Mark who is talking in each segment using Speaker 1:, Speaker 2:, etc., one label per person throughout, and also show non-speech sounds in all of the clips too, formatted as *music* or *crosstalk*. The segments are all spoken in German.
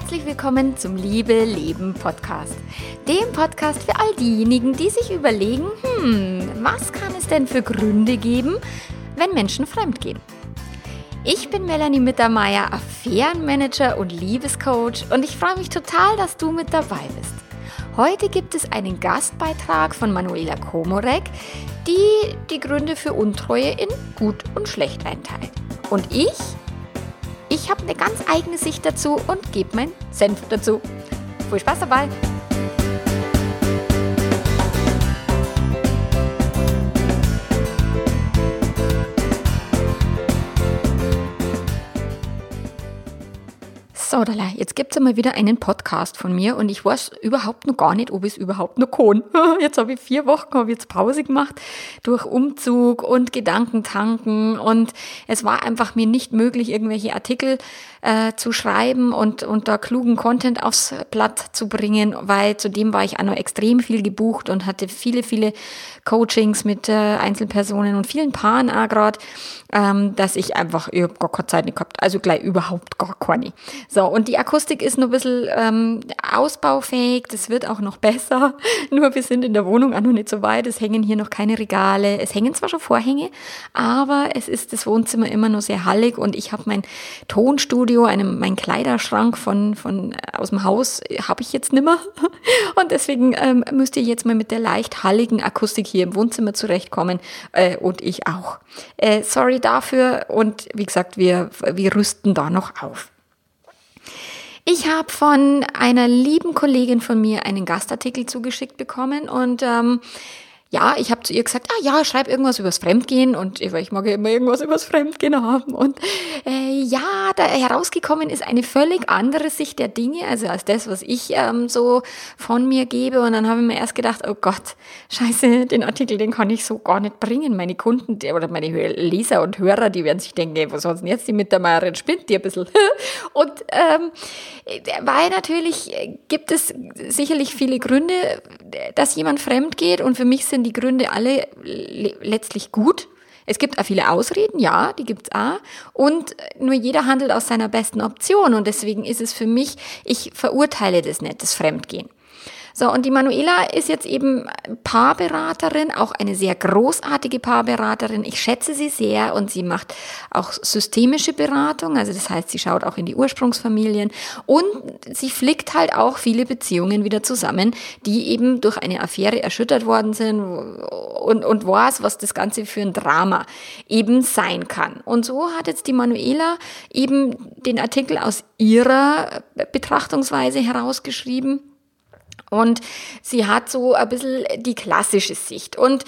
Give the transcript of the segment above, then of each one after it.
Speaker 1: Herzlich willkommen zum Liebe Leben Podcast. Dem Podcast für all diejenigen, die sich überlegen, hm, was kann es denn für Gründe geben, wenn Menschen fremdgehen? Ich bin Melanie Mittermeier, Affärenmanager und Liebescoach und ich freue mich total, dass du mit dabei bist. Heute gibt es einen Gastbeitrag von Manuela Komorek, die die Gründe für Untreue in gut und schlecht einteilt. Und ich ich habe eine ganz eigene Sicht dazu und gebe meinen Senf dazu. Viel Spaß dabei! So, jetzt gibt es einmal wieder einen Podcast von mir und ich weiß überhaupt noch gar nicht, ob ich es überhaupt noch kann. *laughs* Jetzt habe ich vier Wochen hab jetzt Pause gemacht durch Umzug und Gedankentanken und es war einfach mir nicht möglich, irgendwelche Artikel äh, zu schreiben und, und da klugen Content aufs Blatt zu bringen, weil zudem war ich auch noch extrem viel gebucht und hatte viele, viele Coachings mit äh, Einzelpersonen und vielen Paaren auch gerade, ähm, dass ich einfach, habe gar keine Zeit gehabt, also gleich überhaupt gar keine. So, und die Akustik ist noch ein bisschen ähm, ausbaufähig, das wird auch noch *laughs* besser, nur wir sind in der Wohnung auch noch nicht so weit, es hängen hier noch keine Regale, es hängen zwar schon Vorhänge, aber es ist das Wohnzimmer immer noch sehr hallig und ich habe mein Tonstudio Studio, einem, mein Kleiderschrank von, von äh, aus dem Haus äh, habe ich jetzt nimmer. *laughs* Und deswegen ähm, müsst ihr jetzt mal mit der leicht halligen Akustik hier im Wohnzimmer zurechtkommen. Äh, und ich auch. Äh, sorry dafür. Und wie gesagt, wir, wir rüsten da noch auf. Ich habe von einer lieben Kollegin von mir einen Gastartikel zugeschickt bekommen und ähm, ja, ich habe zu ihr gesagt, ah ja, schreib irgendwas übers Fremdgehen und ich mag ja immer irgendwas übers Fremdgehen haben. Und äh, ja, da herausgekommen ist eine völlig andere Sicht der Dinge, also als das, was ich ähm, so von mir gebe. Und dann habe ich mir erst gedacht, oh Gott, scheiße, den Artikel, den kann ich so gar nicht bringen. Meine Kunden oder meine Leser und Hörer, die werden sich denken, was soll denn jetzt die mit der Meierin spinnt die ein bisschen. *laughs* und ähm, weil natürlich gibt es sicherlich viele Gründe, dass jemand fremd geht und für mich sind die Gründe alle letztlich gut. Es gibt auch viele Ausreden, ja, die gibt's auch. Und nur jeder handelt aus seiner besten Option. Und deswegen ist es für mich, ich verurteile das nicht, das Fremdgehen. So, und die Manuela ist jetzt eben Paarberaterin, auch eine sehr großartige Paarberaterin. Ich schätze sie sehr und sie macht auch systemische Beratung. Also das heißt, sie schaut auch in die Ursprungsfamilien und sie flickt halt auch viele Beziehungen wieder zusammen, die eben durch eine Affäre erschüttert worden sind und, und weiß, was das Ganze für ein Drama eben sein kann. Und so hat jetzt die Manuela eben den Artikel aus ihrer Betrachtungsweise herausgeschrieben und sie hat so ein bisschen die klassische Sicht. Und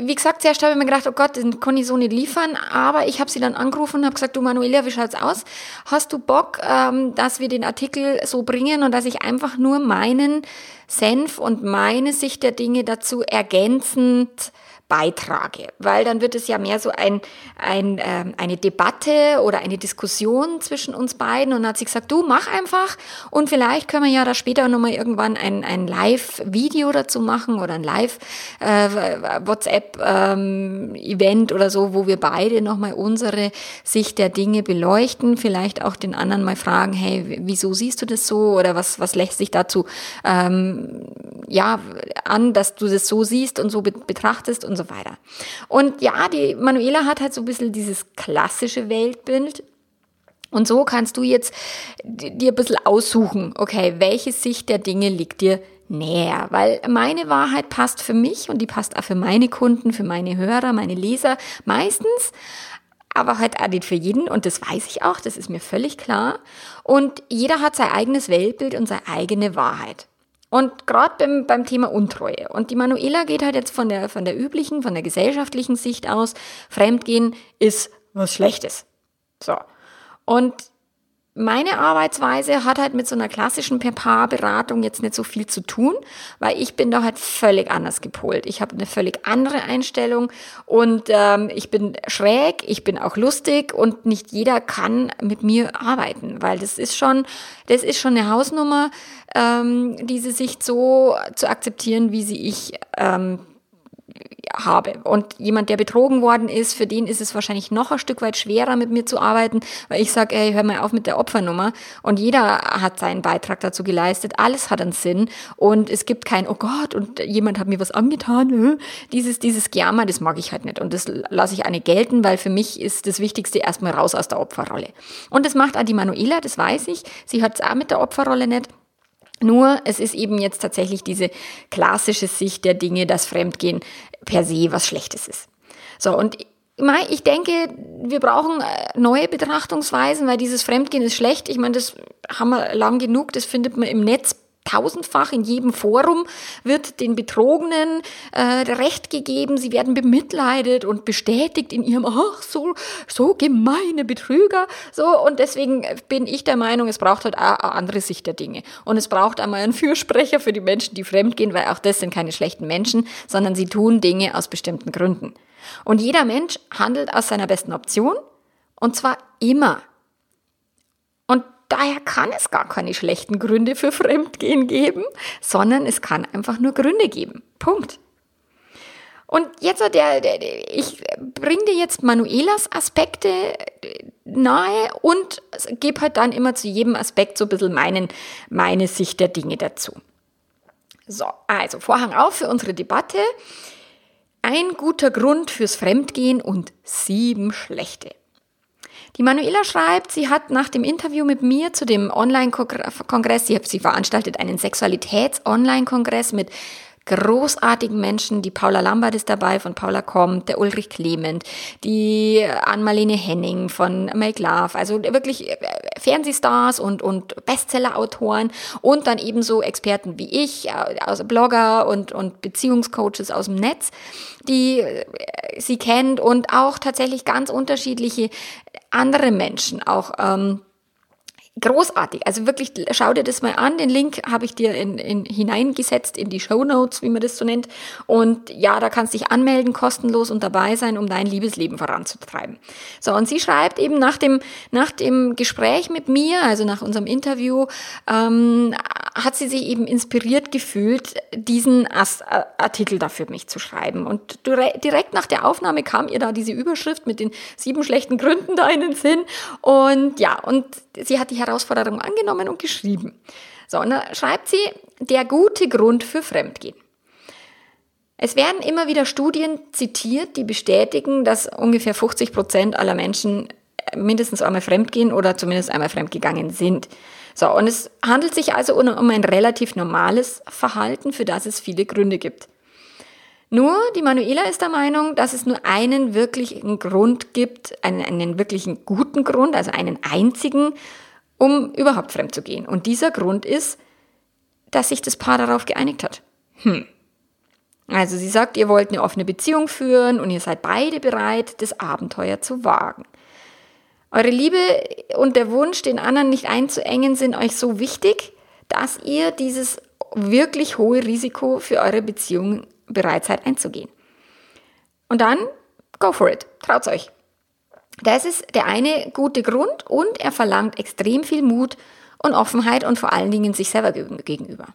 Speaker 1: wie gesagt, zuerst habe ich mir gedacht, oh Gott, den kann ich so nicht liefern, aber ich habe sie dann angerufen und habe gesagt, du Manuela, wie schaut's aus? Hast du Bock, ähm, dass wir den Artikel so bringen und dass ich einfach nur meinen Senf und meine Sicht der Dinge dazu ergänzend beitrage, weil dann wird es ja mehr so ein, ein, ähm, eine Debatte oder eine Diskussion zwischen uns beiden und dann hat sie gesagt, du mach einfach und vielleicht können wir ja da später nochmal irgendwann ein, ein Live-Video dazu machen oder ein Live-WhatsApp-Event äh, ähm, oder so, wo wir beide nochmal unsere Sicht der Dinge beleuchten, vielleicht auch den anderen mal fragen, hey, wieso siehst du das so oder was, was lässt sich dazu ähm, ja, an, dass du das so siehst und so betrachtest und so weiter. Und ja, die Manuela hat halt so ein bisschen dieses klassische Weltbild. Und so kannst du jetzt dir ein bisschen aussuchen, okay, welche Sicht der Dinge liegt dir näher, weil meine Wahrheit passt für mich und die passt auch für meine Kunden, für meine Hörer, meine Leser meistens, aber halt auch nicht für jeden und das weiß ich auch, das ist mir völlig klar. Und jeder hat sein eigenes Weltbild und seine eigene Wahrheit. Und gerade beim, beim Thema Untreue. Und die Manuela geht halt jetzt von der, von der üblichen, von der gesellschaftlichen Sicht aus, Fremdgehen ist was Schlechtes. So. Und meine Arbeitsweise hat halt mit so einer klassischen Paarberatung jetzt nicht so viel zu tun, weil ich bin da halt völlig anders gepolt. Ich habe eine völlig andere Einstellung und ähm, ich bin schräg, ich bin auch lustig und nicht jeder kann mit mir arbeiten, weil das ist schon, das ist schon eine Hausnummer, ähm, diese Sicht so zu akzeptieren, wie sie ich ähm, habe. Und jemand, der betrogen worden ist, für den ist es wahrscheinlich noch ein Stück weit schwerer, mit mir zu arbeiten, weil ich sage, ey, hör mal auf mit der Opfernummer. Und jeder hat seinen Beitrag dazu geleistet. Alles hat einen Sinn. Und es gibt kein, oh Gott, und jemand hat mir was angetan. Dieses, dieses Germa, das mag ich halt nicht. Und das lasse ich eine gelten, weil für mich ist das Wichtigste erstmal raus aus der Opferrolle. Und das macht auch die Manuela, das weiß ich. Sie hat es auch mit der Opferrolle nicht. Nur, es ist eben jetzt tatsächlich diese klassische Sicht der Dinge, dass Fremdgehen per se was Schlechtes ist. So, und ich denke, wir brauchen äh, neue Betrachtungsweisen, weil dieses Fremdgehen ist schlecht. Ich meine, das haben wir lang genug, das findet man im Netz tausendfach in jedem Forum wird den Betrogenen äh, Recht gegeben, sie werden bemitleidet und bestätigt in ihrem, ach, so, so gemeine Betrüger, so, und deswegen bin ich der Meinung, es braucht halt eine andere Sicht der Dinge. Und es braucht einmal einen Fürsprecher für die Menschen, die fremdgehen, weil auch das sind keine schlechten Menschen, sondern sie tun Dinge aus bestimmten Gründen. Und jeder Mensch handelt aus seiner besten Option, und zwar immer. Und Daher kann es gar keine schlechten Gründe für Fremdgehen geben, sondern es kann einfach nur Gründe geben. Punkt. Und jetzt, der, der, ich bringe dir jetzt Manuelas Aspekte nahe und gebe halt dann immer zu jedem Aspekt so ein bisschen meinen, meine Sicht der Dinge dazu. So, also Vorhang auf für unsere Debatte. Ein guter Grund fürs Fremdgehen und sieben schlechte. Die Manuela schreibt, sie hat nach dem Interview mit mir zu dem Online-Kongress, sie, sie veranstaltet einen Sexualitäts-Online-Kongress mit großartigen Menschen. Die Paula Lambert ist dabei von Paula Kommt, der Ulrich Clement, die Ann-Marlene Henning von Make Love. Also wirklich äh, Fernsehstars und, und Bestseller-Autoren und dann ebenso Experten wie ich, also Blogger und, und Beziehungscoaches aus dem Netz, die äh, sie kennt und auch tatsächlich ganz unterschiedliche andere Menschen auch. Ähm, großartig. Also wirklich, schau dir das mal an. Den Link habe ich dir in, in, hineingesetzt in die Show Notes, wie man das so nennt. Und ja, da kannst du dich anmelden, kostenlos und dabei sein, um dein Liebesleben voranzutreiben. So, und sie schreibt eben nach dem, nach dem Gespräch mit mir, also nach unserem Interview, ähm, hat sie sich eben inspiriert gefühlt, diesen Artikel da für mich zu schreiben. Und direkt nach der Aufnahme kam ihr da diese Überschrift mit den sieben schlechten Gründen da in den Sinn. Und ja, und sie hat die Herausforderung angenommen und geschrieben. So, und da schreibt sie, der gute Grund für Fremdgehen. Es werden immer wieder Studien zitiert, die bestätigen, dass ungefähr 50 Prozent aller Menschen mindestens einmal fremdgehen oder zumindest einmal fremdgegangen sind. So, und es handelt sich also um ein relativ normales Verhalten, für das es viele Gründe gibt. Nur die Manuela ist der Meinung, dass es nur einen wirklichen Grund gibt, einen, einen wirklichen guten Grund, also einen einzigen, um überhaupt fremd zu gehen. Und dieser Grund ist, dass sich das Paar darauf geeinigt hat. Hm. Also sie sagt, ihr wollt eine offene Beziehung führen und ihr seid beide bereit, das Abenteuer zu wagen. Eure Liebe und der Wunsch, den anderen nicht einzuengen, sind euch so wichtig, dass ihr dieses wirklich hohe Risiko für eure Beziehung bereit seid einzugehen. Und dann, go for it, traut's euch. Das ist der eine gute Grund und er verlangt extrem viel Mut und Offenheit und vor allen Dingen sich selber gegenüber.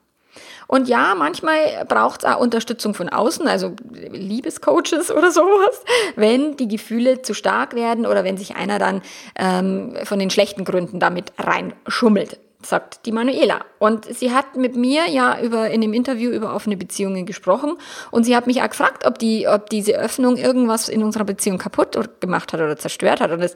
Speaker 1: Und ja, manchmal braucht es auch Unterstützung von außen, also Liebescoaches *laughs* oder sowas, wenn die Gefühle zu stark werden oder wenn sich einer dann ähm, von den schlechten Gründen damit reinschummelt sagt die Manuela. Und sie hat mit mir ja über, in dem Interview über offene Beziehungen gesprochen und sie hat mich auch gefragt, ob die, ob diese Öffnung irgendwas in unserer Beziehung kaputt gemacht hat oder zerstört hat. Und das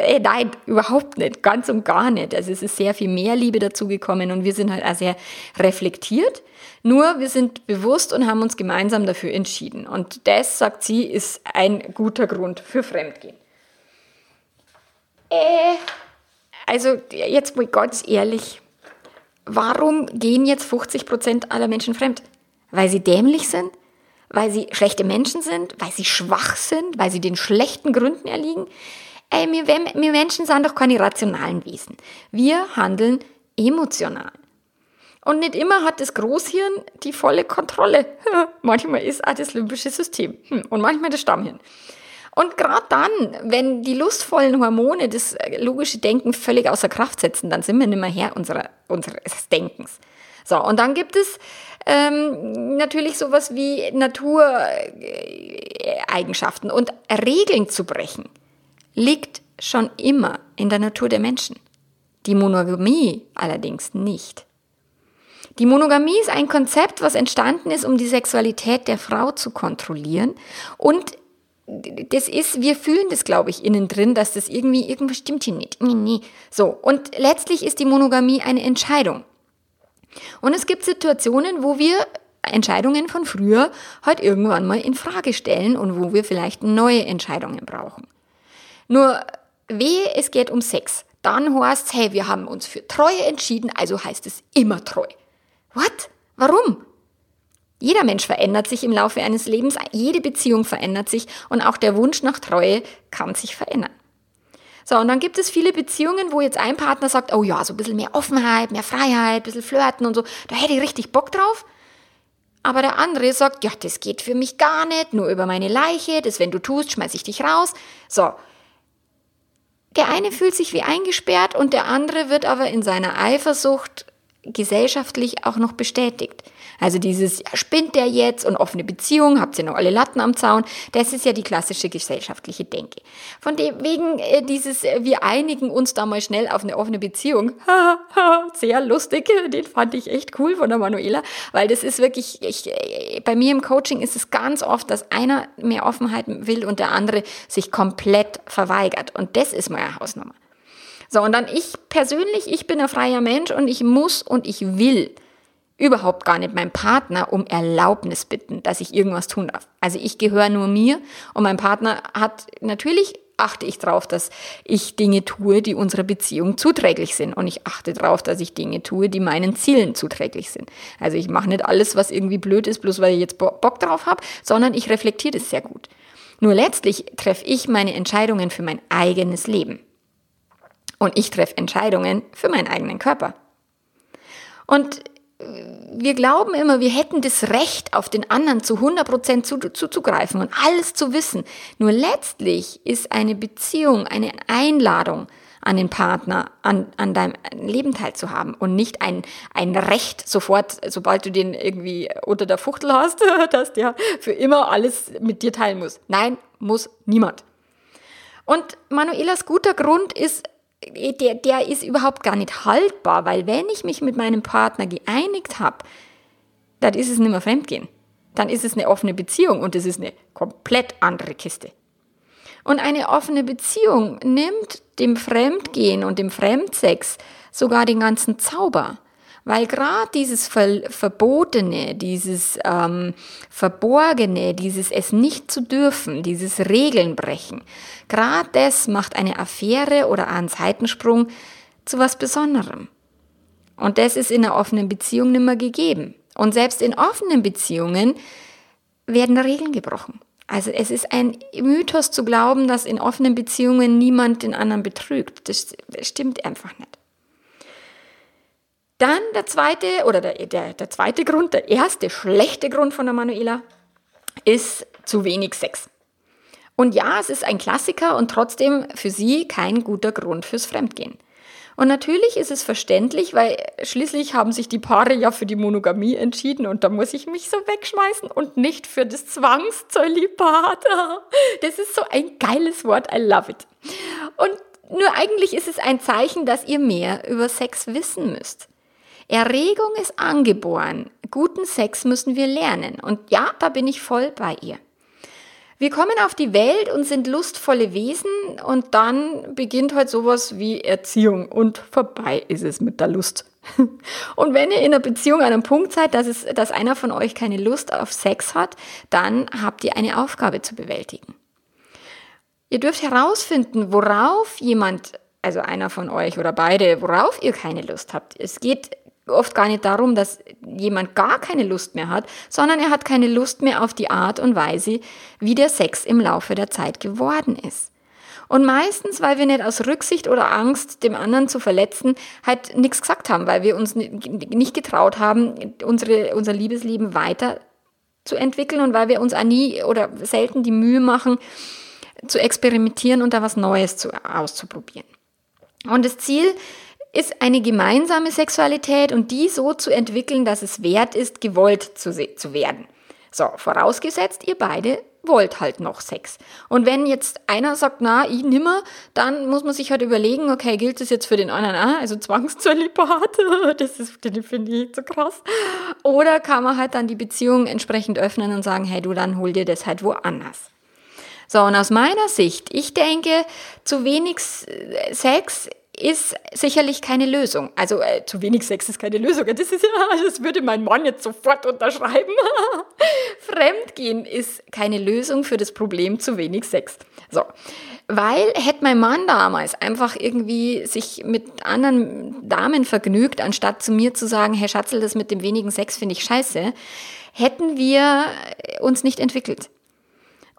Speaker 1: Ey, äh, nein, überhaupt nicht, ganz und gar nicht. Also es ist sehr viel mehr Liebe dazugekommen und wir sind halt auch sehr reflektiert. Nur wir sind bewusst und haben uns gemeinsam dafür entschieden. Und das, sagt sie, ist ein guter Grund für Fremdgehen. Äh, also jetzt mal ganz ehrlich, warum gehen jetzt 50 Prozent aller Menschen fremd? Weil sie dämlich sind? Weil sie schlechte Menschen sind? Weil sie schwach sind? Weil sie den schlechten Gründen erliegen? Ey, wir, wir Menschen sind doch keine rationalen Wesen. Wir handeln emotional. Und nicht immer hat das Großhirn die volle Kontrolle. *laughs* manchmal ist auch das limbische System hm, und manchmal das Stammhirn. Und gerade dann, wenn die lustvollen Hormone das logische Denken völlig außer Kraft setzen, dann sind wir nicht mehr Herr unserer, unseres Denkens. So, und dann gibt es ähm, natürlich sowas wie Natur, Eigenschaften und Regeln zu brechen, liegt schon immer in der Natur der Menschen. Die Monogamie allerdings nicht. Die Monogamie ist ein Konzept, was entstanden ist, um die Sexualität der Frau zu kontrollieren. Und das ist, wir fühlen das, glaube ich, innen drin, dass das irgendwie, irgendwas stimmt hier nicht. Nee, nee. So. Und letztlich ist die Monogamie eine Entscheidung. Und es gibt Situationen, wo wir Entscheidungen von früher halt irgendwann mal in Frage stellen und wo wir vielleicht neue Entscheidungen brauchen. Nur wehe, es geht um Sex. Dann heißt hey, wir haben uns für Treue entschieden, also heißt es immer treu. What? Warum? Jeder Mensch verändert sich im Laufe eines Lebens, jede Beziehung verändert sich und auch der Wunsch nach Treue kann sich verändern. So, und dann gibt es viele Beziehungen, wo jetzt ein Partner sagt, oh ja, so ein bisschen mehr Offenheit, mehr Freiheit, ein bisschen flirten und so, da hätte ich richtig Bock drauf. Aber der andere sagt, ja, das geht für mich gar nicht, nur über meine Leiche, das wenn du tust, schmeiß ich dich raus. So. Der eine fühlt sich wie eingesperrt und der andere wird aber in seiner Eifersucht gesellschaftlich auch noch bestätigt. Also dieses, ja, spinnt der jetzt und offene Beziehung, habt ihr noch alle Latten am Zaun, das ist ja die klassische gesellschaftliche Denke. Von dem wegen äh, dieses, äh, wir einigen uns da mal schnell auf eine offene Beziehung, *laughs* sehr lustig, den fand ich echt cool von der Manuela, weil das ist wirklich, ich, äh, bei mir im Coaching ist es ganz oft, dass einer mehr Offenheit will und der andere sich komplett verweigert. Und das ist meine Hausnummer. So, und dann ich persönlich, ich bin ein freier Mensch und ich muss und ich will überhaupt gar nicht meinen Partner um Erlaubnis bitten, dass ich irgendwas tun darf. Also ich gehöre nur mir und mein Partner hat natürlich achte ich darauf, dass ich Dinge tue, die unserer Beziehung zuträglich sind. Und ich achte darauf, dass ich Dinge tue, die meinen Zielen zuträglich sind. Also ich mache nicht alles, was irgendwie blöd ist, bloß weil ich jetzt Bock drauf habe, sondern ich reflektiere das sehr gut. Nur letztlich treffe ich meine Entscheidungen für mein eigenes Leben. Und ich treffe Entscheidungen für meinen eigenen Körper. Und wir glauben immer, wir hätten das Recht, auf den anderen zu 100 Prozent zuzugreifen und alles zu wissen. Nur letztlich ist eine Beziehung eine Einladung an den Partner, an, an deinem Leben teilzuhaben und nicht ein, ein Recht sofort, sobald du den irgendwie unter der Fuchtel hast, *laughs* dass der für immer alles mit dir teilen muss. Nein, muss niemand. Und Manuelas guter Grund ist der, der ist überhaupt gar nicht haltbar, weil wenn ich mich mit meinem Partner geeinigt habe, dann ist es nicht mehr Fremdgehen. Dann ist es eine offene Beziehung und es ist eine komplett andere Kiste. Und eine offene Beziehung nimmt dem Fremdgehen und dem Fremdsex sogar den ganzen Zauber. Weil gerade dieses Ver Verbotene, dieses ähm, Verborgene, dieses es nicht zu dürfen, dieses Regeln brechen, gerade das macht eine Affäre oder einen Seitensprung zu was Besonderem. Und das ist in einer offenen Beziehung nicht mehr gegeben. Und selbst in offenen Beziehungen werden Regeln gebrochen. Also es ist ein Mythos zu glauben, dass in offenen Beziehungen niemand den anderen betrügt. Das stimmt einfach nicht. Dann der zweite, oder der, der, der zweite Grund, der erste schlechte Grund von der Manuela, ist zu wenig Sex. Und ja, es ist ein Klassiker und trotzdem für sie kein guter Grund fürs Fremdgehen. Und natürlich ist es verständlich, weil schließlich haben sich die Paare ja für die Monogamie entschieden und da muss ich mich so wegschmeißen und nicht für das Zwangszölibat. *laughs* Das ist so ein geiles Wort, I love it. Und nur eigentlich ist es ein Zeichen, dass ihr mehr über Sex wissen müsst. Erregung ist angeboren. Guten Sex müssen wir lernen. Und ja, da bin ich voll bei ihr. Wir kommen auf die Welt und sind lustvolle Wesen und dann beginnt halt sowas wie Erziehung und vorbei ist es mit der Lust. *laughs* Und wenn ihr in einer Beziehung an einem Punkt seid, dass, es, dass einer von euch keine Lust auf Sex hat, dann habt ihr eine Aufgabe zu bewältigen. Ihr dürft herausfinden, worauf jemand, also einer von euch oder beide, worauf ihr keine Lust habt. Es geht oft gar nicht darum, dass jemand gar keine Lust mehr hat, sondern er hat keine Lust mehr auf die Art und Weise, wie der Sex im Laufe der Zeit geworden ist. Und meistens, weil wir nicht aus Rücksicht oder Angst, dem anderen zu verletzen, halt nichts gesagt haben, weil wir uns nicht getraut haben, unsere, unser Liebesleben weiter zu entwickeln und weil wir uns auch nie oder selten die Mühe machen, zu experimentieren und da was Neues zu, auszuprobieren. Und das Ziel ist eine gemeinsame Sexualität und die so zu entwickeln, dass es wert ist, gewollt zu, zu werden. So, vorausgesetzt, ihr beide wollt halt noch Sex. Und wenn jetzt einer sagt, na, ich nimmer, dann muss man sich halt überlegen, okay, gilt das jetzt für den anderen auch? Also Zwangszölibat, *laughs* das ist, finde ich zu krass. Oder kann man halt dann die Beziehung entsprechend öffnen und sagen, hey, du, dann hol dir das halt woanders. So, und aus meiner Sicht, ich denke, zu wenig Sex ist sicherlich keine Lösung. Also äh, zu wenig Sex ist keine Lösung. Das ist das würde mein Mann jetzt sofort unterschreiben. *laughs* Fremdgehen ist keine Lösung für das Problem zu wenig Sex. So. Weil hätte mein Mann damals einfach irgendwie sich mit anderen Damen vergnügt, anstatt zu mir zu sagen, Herr Schatzel, das mit dem wenigen Sex finde ich scheiße, hätten wir uns nicht entwickelt.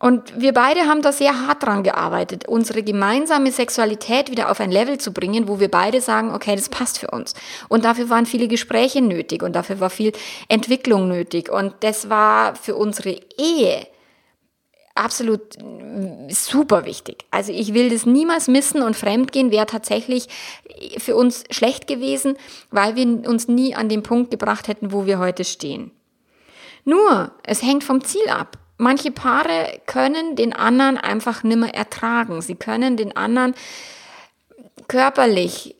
Speaker 1: Und wir beide haben da sehr hart dran gearbeitet, unsere gemeinsame Sexualität wieder auf ein Level zu bringen, wo wir beide sagen, okay, das passt für uns. Und dafür waren viele Gespräche nötig und dafür war viel Entwicklung nötig. Und das war für unsere Ehe absolut super wichtig. Also ich will das niemals missen und Fremdgehen wäre tatsächlich für uns schlecht gewesen, weil wir uns nie an den Punkt gebracht hätten, wo wir heute stehen. Nur, es hängt vom Ziel ab. Manche Paare können den anderen einfach nimmer ertragen. Sie können den anderen körperlich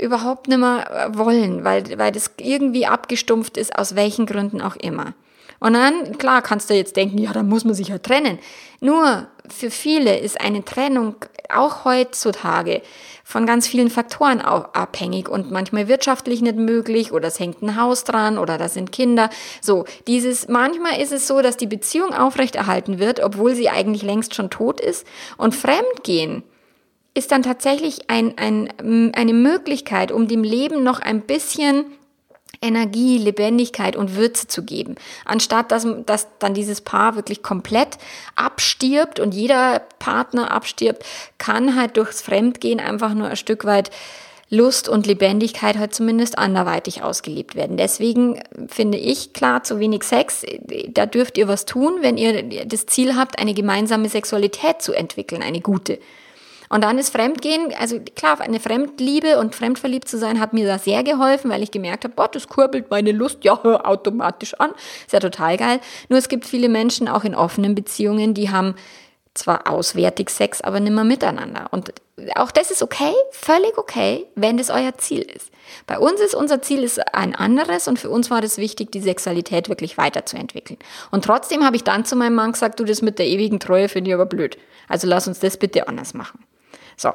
Speaker 1: überhaupt nimmer wollen, weil, weil das irgendwie abgestumpft ist, aus welchen Gründen auch immer. Und dann, klar, kannst du jetzt denken, ja, dann muss man sich ja trennen. Nur für viele ist eine Trennung auch heutzutage von ganz vielen Faktoren abhängig und manchmal wirtschaftlich nicht möglich oder es hängt ein Haus dran oder da sind Kinder. So, dieses, manchmal ist es so, dass die Beziehung aufrechterhalten wird, obwohl sie eigentlich längst schon tot ist und Fremdgehen ist dann tatsächlich ein, ein, eine Möglichkeit, um dem Leben noch ein bisschen Energie, Lebendigkeit und Würze zu geben. Anstatt dass, dass dann dieses Paar wirklich komplett abstirbt und jeder Partner abstirbt, kann halt durchs Fremdgehen einfach nur ein Stück weit Lust und Lebendigkeit halt zumindest anderweitig ausgelebt werden. Deswegen finde ich klar, zu wenig Sex, da dürft ihr was tun, wenn ihr das Ziel habt, eine gemeinsame Sexualität zu entwickeln, eine gute. Und dann ist Fremdgehen, also klar, eine Fremdliebe und fremdverliebt zu sein, hat mir da sehr geholfen, weil ich gemerkt habe, boah, das kurbelt meine Lust ja automatisch an. Ist ja total geil. Nur es gibt viele Menschen auch in offenen Beziehungen, die haben zwar auswärtig Sex, aber nimmer miteinander. Und auch das ist okay, völlig okay, wenn das euer Ziel ist. Bei uns ist unser Ziel ist ein anderes und für uns war das wichtig, die Sexualität wirklich weiterzuentwickeln. Und trotzdem habe ich dann zu meinem Mann gesagt, du, das mit der ewigen Treue finde ich aber blöd. Also lass uns das bitte anders machen. So.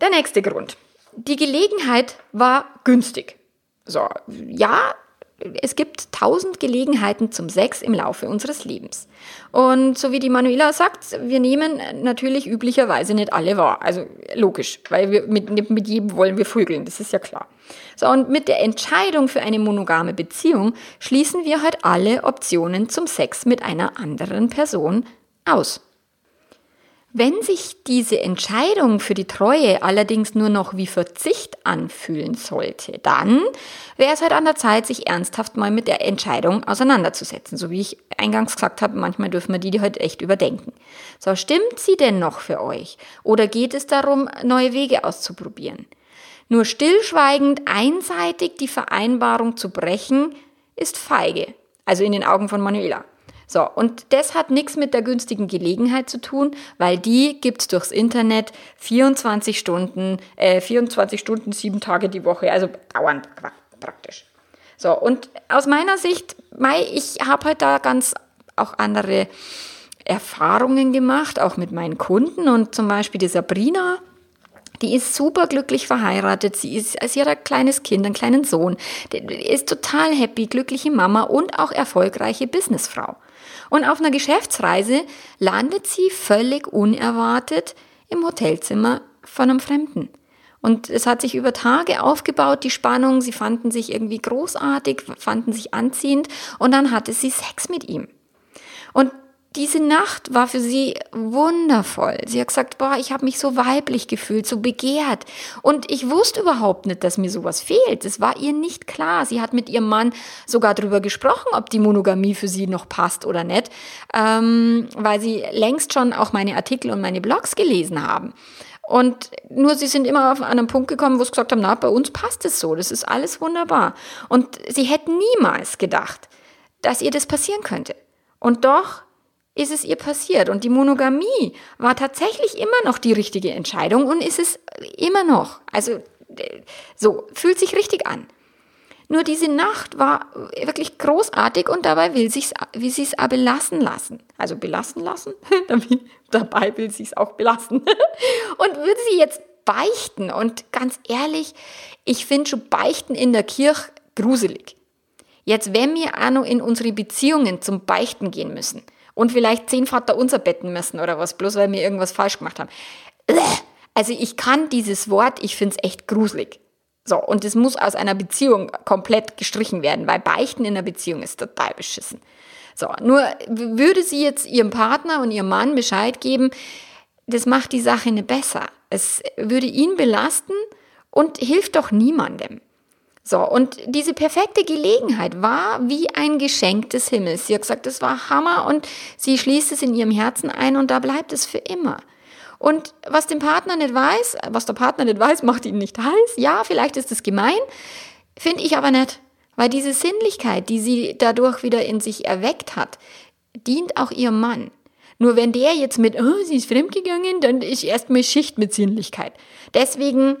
Speaker 1: Der nächste Grund. Die Gelegenheit war günstig. So, ja, es gibt tausend Gelegenheiten zum Sex im Laufe unseres Lebens. Und so wie die Manuela sagt, wir nehmen natürlich üblicherweise nicht alle wahr. Also logisch, weil wir mit, mit jedem wollen wir vögeln, das ist ja klar. So, und mit der Entscheidung für eine monogame Beziehung schließen wir halt alle Optionen zum Sex mit einer anderen Person aus. Wenn sich diese Entscheidung für die Treue allerdings nur noch wie Verzicht anfühlen sollte, dann wäre es halt an der Zeit, sich ernsthaft mal mit der Entscheidung auseinanderzusetzen. So wie ich eingangs gesagt habe, manchmal dürfen wir die, die halt echt überdenken. So, stimmt sie denn noch für euch? Oder geht es darum, neue Wege auszuprobieren? Nur stillschweigend einseitig die Vereinbarung zu brechen, ist feige. Also in den Augen von Manuela. So, und das hat nichts mit der günstigen Gelegenheit zu tun, weil die gibt's durchs Internet 24 Stunden, äh, 24 Stunden, sieben Tage die Woche, also dauernd praktisch. So, und aus meiner Sicht, Mai, ich habe halt da ganz auch andere Erfahrungen gemacht, auch mit meinen Kunden und zum Beispiel die Sabrina, die ist super glücklich verheiratet. Sie ist als ihr kleines Kind, einen kleinen Sohn. Die ist total happy, glückliche Mama und auch erfolgreiche Businessfrau. Und auf einer Geschäftsreise landet sie völlig unerwartet im Hotelzimmer von einem Fremden. Und es hat sich über Tage aufgebaut, die Spannung. Sie fanden sich irgendwie großartig, fanden sich anziehend und dann hatte sie Sex mit ihm. Und diese Nacht war für sie wundervoll. Sie hat gesagt, boah, ich habe mich so weiblich gefühlt, so begehrt. Und ich wusste überhaupt nicht, dass mir sowas fehlt. Es war ihr nicht klar. Sie hat mit ihrem Mann sogar darüber gesprochen, ob die Monogamie für sie noch passt oder nicht, ähm, weil sie längst schon auch meine Artikel und meine Blogs gelesen haben. Und nur sie sind immer auf einen Punkt gekommen, wo sie gesagt haben, na, bei uns passt es so, das ist alles wunderbar. Und sie hätten niemals gedacht, dass ihr das passieren könnte. Und doch ist es ihr passiert. Und die Monogamie war tatsächlich immer noch die richtige Entscheidung und ist es immer noch. Also so, fühlt sich richtig an. Nur diese Nacht war wirklich großartig und dabei will, sich's, will sie es auch belassen lassen. Also belassen lassen, *laughs* dabei will sie es auch belassen. *laughs* und würde sie jetzt beichten. Und ganz ehrlich, ich finde schon Beichten in der Kirche gruselig. Jetzt, wenn wir auch noch in unsere Beziehungen zum Beichten gehen müssen und vielleicht zehn Vater unser betten müssen oder was, bloß weil wir irgendwas falsch gemacht haben. Also ich kann dieses Wort, ich finde es echt gruselig. So, und es muss aus einer Beziehung komplett gestrichen werden, weil Beichten in einer Beziehung ist total beschissen. So, nur würde sie jetzt ihrem Partner und ihrem Mann Bescheid geben, das macht die Sache nicht besser. Es würde ihn belasten und hilft doch niemandem. So, und diese perfekte Gelegenheit war wie ein Geschenk des Himmels. Sie hat gesagt, das war Hammer und sie schließt es in ihrem Herzen ein und da bleibt es für immer. Und was dem Partner nicht weiß, was der Partner nicht weiß, macht ihn nicht heiß. Ja, vielleicht ist es gemein, finde ich aber nicht. Weil diese Sinnlichkeit, die sie dadurch wieder in sich erweckt hat, dient auch ihrem Mann. Nur wenn der jetzt mit, oh, sie ist fremdgegangen, dann ist erstmal Schicht mit Sinnlichkeit. Deswegen,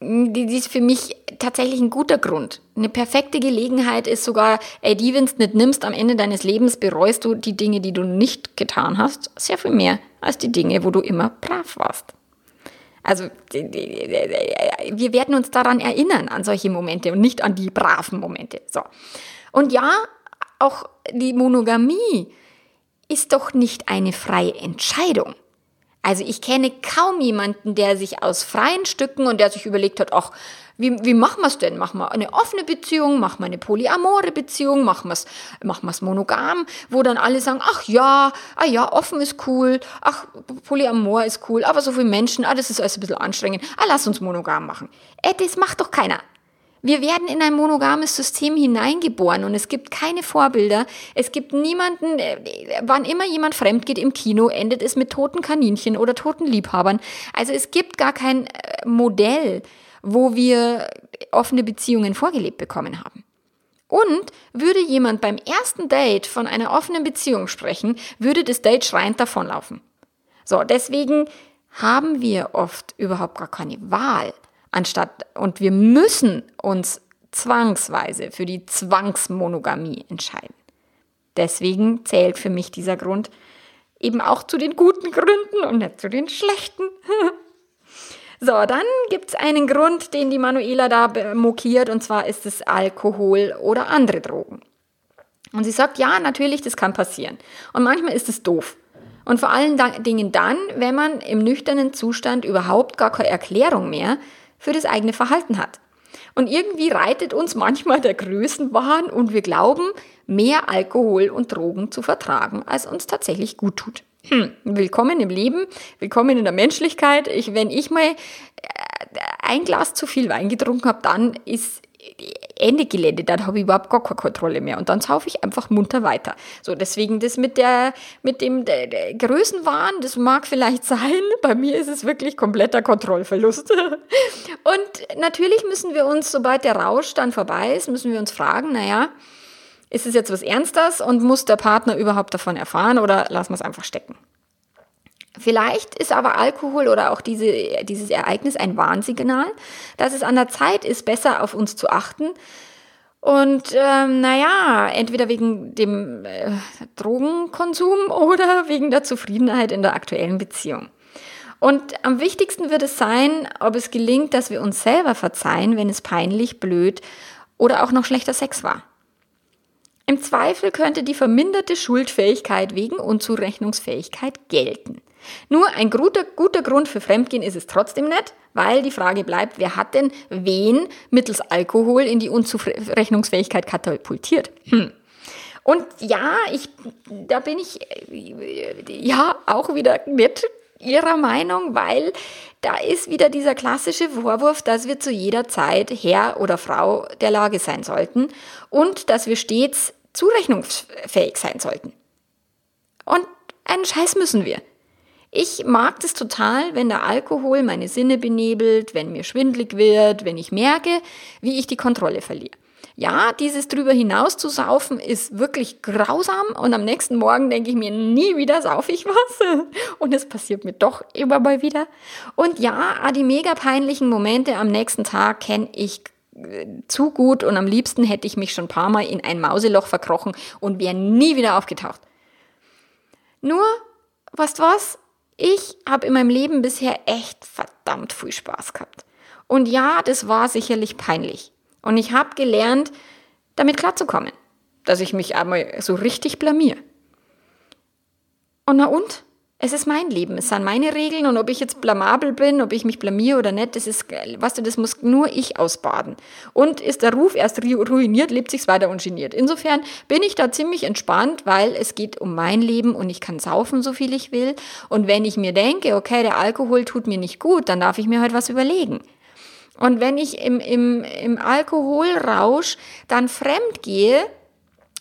Speaker 1: die ist für mich tatsächlich ein guter Grund. Eine perfekte Gelegenheit ist sogar, ey, die, wenn nicht nimmst, am Ende deines Lebens bereust du die Dinge, die du nicht getan hast, sehr viel mehr als die Dinge, wo du immer brav warst. Also wir werden uns daran erinnern, an solche Momente und nicht an die braven Momente. So. Und ja, auch die Monogamie ist doch nicht eine freie Entscheidung. Also ich kenne kaum jemanden, der sich aus freien Stücken und der sich überlegt hat, ach, wie, wie machen wir es denn? Machen wir eine offene Beziehung, machen wir eine polyamore Beziehung, machen wir es machen monogam, wo dann alle sagen, ach ja, ah ja, offen ist cool, ach, polyamor ist cool, aber so viele Menschen, ah, das ist alles ein bisschen anstrengend, ah, lass uns monogam machen. Äh, das macht doch keiner. Wir werden in ein monogames System hineingeboren und es gibt keine Vorbilder. Es gibt niemanden, äh, wann immer jemand fremd geht im Kino, endet es mit toten Kaninchen oder toten Liebhabern. Also es gibt gar kein äh, Modell, wo wir offene Beziehungen vorgelebt bekommen haben. Und würde jemand beim ersten Date von einer offenen Beziehung sprechen, würde das Date schreiend davonlaufen. So, deswegen haben wir oft überhaupt gar keine Wahl anstatt, und wir müssen uns zwangsweise für die Zwangsmonogamie entscheiden. Deswegen zählt für mich dieser Grund eben auch zu den guten Gründen und nicht zu den schlechten. *laughs* so, dann gibt es einen Grund, den die Manuela da mokiert, und zwar ist es Alkohol oder andere Drogen. Und sie sagt, ja, natürlich, das kann passieren. Und manchmal ist es doof. Und vor allen Dingen dann, wenn man im nüchternen Zustand überhaupt gar keine Erklärung mehr für das eigene Verhalten hat. Und irgendwie reitet uns manchmal der Größenwahn und wir glauben, mehr Alkohol und Drogen zu vertragen, als uns tatsächlich gut tut. Hm, willkommen im Leben, willkommen in der Menschlichkeit. Ich, wenn ich mal äh, ein Glas zu viel Wein getrunken habe, dann ist Ende Gelände, dann habe ich überhaupt gar keine Kontrolle mehr und dann saufe ich einfach munter weiter. So, deswegen das mit der, mit dem der, der Größenwahn, das mag vielleicht sein, *laughs* bei mir ist es wirklich kompletter Kontrollverlust. *laughs* Und natürlich müssen wir uns, sobald der Rausch dann vorbei ist, müssen wir uns fragen, naja, ist es jetzt was Ernstes und muss der Partner überhaupt davon erfahren oder lassen wir es einfach stecken? Vielleicht ist aber Alkohol oder auch diese, dieses Ereignis ein Warnsignal, dass es an der Zeit ist, besser auf uns zu achten. Und ähm, naja, entweder wegen dem äh, Drogenkonsum *laughs* oder wegen der Zufriedenheit in der aktuellen Beziehung. Und am wichtigsten wird es sein, ob es gelingt, dass wir uns selber verzeihen, wenn es peinlich, blöd oder auch noch schlechter Sex war. Im Zweifel könnte die verminderte Schuldfähigkeit wegen Unzurechnungsfähigkeit gelten. Nur ein guter, guter Grund für Fremdgehen ist es trotzdem nicht, weil die Frage bleibt, wer hat denn wen mittels Alkohol in die Unzurechnungsfähigkeit katapultiert? Hm. Und ja, ich, da bin ich ja auch wieder nicht ihrer Meinung, weil da ist wieder dieser klassische Vorwurf, dass wir zu jeder Zeit Herr oder Frau der Lage sein sollten und dass wir stets zurechnungsfähig sein sollten. Und einen Scheiß müssen wir. Ich mag das total, wenn der Alkohol meine Sinne benebelt, wenn mir schwindlig wird, wenn ich merke, wie ich die Kontrolle verliere. Ja, dieses drüber hinaus zu saufen ist wirklich grausam und am nächsten Morgen denke ich mir, nie wieder sauf ich was. *laughs* Und es passiert mir doch immer mal wieder. Und ja, die mega peinlichen Momente am nächsten Tag kenne ich äh, zu gut und am liebsten hätte ich mich schon ein paar Mal in ein Mauseloch verkrochen und wäre nie wieder aufgetaucht. Nur, weißt was? Ich habe in meinem Leben bisher echt verdammt viel Spaß gehabt. Und ja, das war sicherlich peinlich. Und ich habe gelernt, damit klarzukommen, dass ich mich einmal so richtig blamier. Und na und? Es ist mein Leben, es sind meine Regeln und ob ich jetzt blamabel bin, ob ich mich blamier oder nicht, das ist, weißt du, das muss nur ich ausbaden. Und ist der Ruf erst ruiniert, lebt sich's weiter ungeniert. Insofern bin ich da ziemlich entspannt, weil es geht um mein Leben und ich kann saufen, so viel ich will. Und wenn ich mir denke, okay, der Alkohol tut mir nicht gut, dann darf ich mir halt was überlegen. Und wenn ich im, im, im Alkoholrausch dann fremd gehe,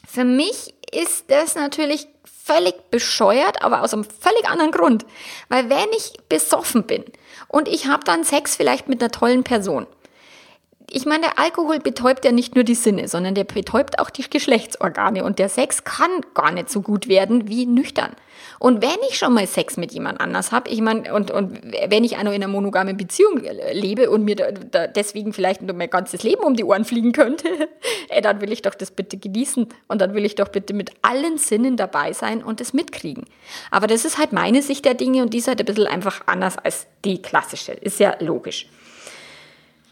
Speaker 1: für mich ist das natürlich völlig bescheuert, aber aus einem völlig anderen Grund. Weil wenn ich besoffen bin und ich habe dann Sex vielleicht mit einer tollen Person, ich meine, der Alkohol betäubt ja nicht nur die Sinne, sondern der betäubt auch die Geschlechtsorgane und der Sex kann gar nicht so gut werden wie nüchtern. Und wenn ich schon mal Sex mit jemand anders habe, ich meine, und, und wenn ich auch noch in einer monogamen Beziehung lebe und mir da, da deswegen vielleicht nur mein ganzes Leben um die Ohren fliegen könnte, *laughs* ey, dann will ich doch das bitte genießen und dann will ich doch bitte mit allen Sinnen dabei sein und das mitkriegen. Aber das ist halt meine Sicht der Dinge und die ist halt ein bisschen einfach anders als die klassische. Ist ja logisch.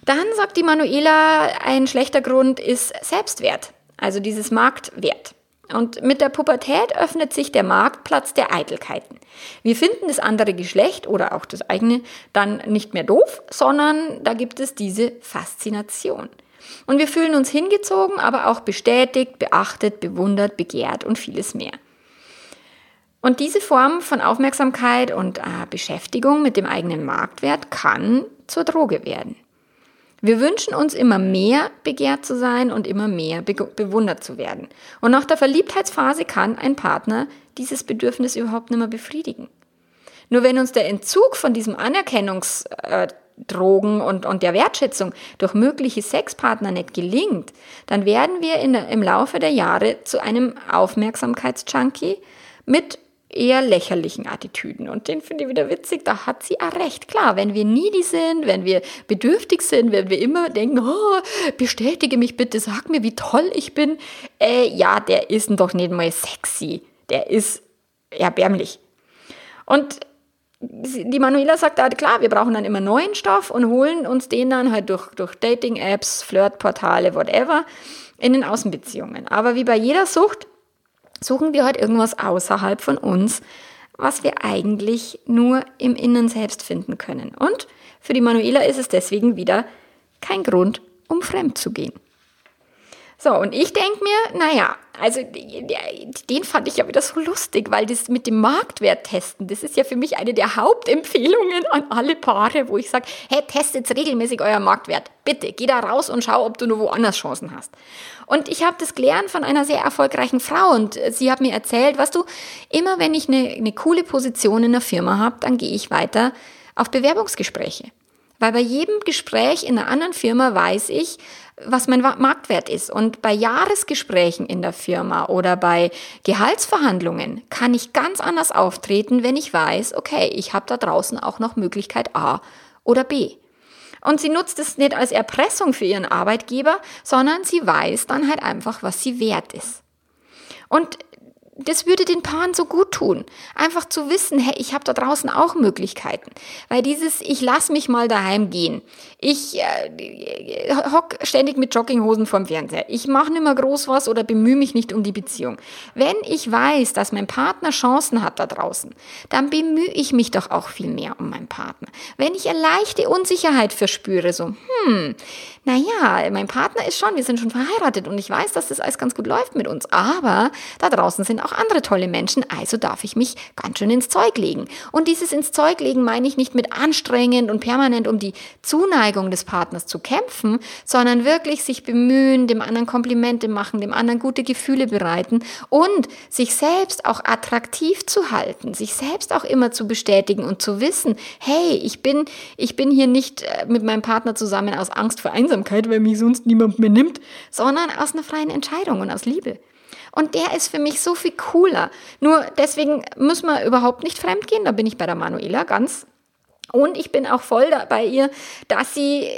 Speaker 1: Dann sagt die Manuela, ein schlechter Grund ist Selbstwert, also dieses Marktwert. Und mit der Pubertät öffnet sich der Marktplatz der Eitelkeiten. Wir finden das andere Geschlecht oder auch das eigene dann nicht mehr doof, sondern da gibt es diese Faszination. Und wir fühlen uns hingezogen, aber auch bestätigt, beachtet, bewundert, begehrt und vieles mehr. Und diese Form von Aufmerksamkeit und äh, Beschäftigung mit dem eigenen Marktwert kann zur Droge werden. Wir wünschen uns immer mehr begehrt zu sein und immer mehr be bewundert zu werden. Und nach der Verliebtheitsphase kann ein Partner dieses Bedürfnis überhaupt nicht mehr befriedigen. Nur wenn uns der Entzug von diesem Anerkennungsdrogen und, und der Wertschätzung durch mögliche Sexpartner nicht gelingt, dann werden wir in im Laufe der Jahre zu einem Aufmerksamkeitsjunkie mit eher lächerlichen Attitüden. Und den finde ich wieder witzig, da hat sie auch recht. Klar, wenn wir needy sind, wenn wir bedürftig sind, wenn wir immer denken, oh, bestätige mich bitte, sag mir, wie toll ich bin, äh, ja, der ist doch nicht mal sexy. Der ist erbärmlich. Und die Manuela sagt halt, klar, wir brauchen dann immer neuen Stoff und holen uns den dann halt durch, durch Dating-Apps, Flirtportale, whatever, in den Außenbeziehungen. Aber wie bei jeder Sucht suchen wir heute irgendwas außerhalb von uns, was wir eigentlich nur im Innen selbst finden können. Und für die Manuela ist es deswegen wieder kein Grund, um fremd zu gehen. So, und ich denke mir, naja, also den fand ich ja wieder so lustig, weil das mit dem Marktwert testen, das ist ja für mich eine der Hauptempfehlungen an alle Paare, wo ich sage, hey, testet regelmäßig euer Marktwert. Bitte, geh da raus und schau, ob du nur woanders Chancen hast. Und ich habe das gelernt von einer sehr erfolgreichen Frau und sie hat mir erzählt, was du, immer wenn ich eine, eine coole Position in der Firma habe, dann gehe ich weiter auf Bewerbungsgespräche. Weil bei jedem Gespräch in einer anderen Firma weiß ich, was mein Marktwert ist. Und bei Jahresgesprächen in der Firma oder bei Gehaltsverhandlungen kann ich ganz anders auftreten, wenn ich weiß, okay, ich habe da draußen auch noch Möglichkeit A oder B. Und sie nutzt es nicht als Erpressung für ihren Arbeitgeber, sondern sie weiß dann halt einfach, was sie wert ist. Und das würde den Paaren so gut tun. Einfach zu wissen, hey, ich habe da draußen auch Möglichkeiten. Weil dieses, ich lass mich mal daheim gehen. Ich äh, hock ständig mit Jogginghosen vorm Fernseher. Ich mache nicht mehr groß was oder bemühe mich nicht um die Beziehung. Wenn ich weiß, dass mein Partner Chancen hat da draußen, dann bemühe ich mich doch auch viel mehr um meinen Partner. Wenn ich eine leichte Unsicherheit verspüre, so, hm, naja, mein Partner ist schon, wir sind schon verheiratet und ich weiß, dass das alles ganz gut läuft mit uns, aber da draußen sind auch andere tolle Menschen, also darf ich mich ganz schön ins Zeug legen. Und dieses ins Zeug legen meine ich nicht mit anstrengend und permanent um die Zuneigung des Partners zu kämpfen, sondern wirklich sich bemühen, dem anderen Komplimente machen, dem anderen gute Gefühle bereiten und sich selbst auch attraktiv zu halten, sich selbst auch immer zu bestätigen und zu wissen, hey, ich bin, ich bin hier nicht äh, mit meinem Partner zusammen aus Angst vor Einsamkeit, weil mich sonst niemand mehr nimmt, sondern aus einer freien Entscheidung und aus Liebe. Und der ist für mich so viel cooler. Nur deswegen müssen wir überhaupt nicht fremd gehen. Da bin ich bei der Manuela ganz und ich bin auch voll bei ihr, dass sie,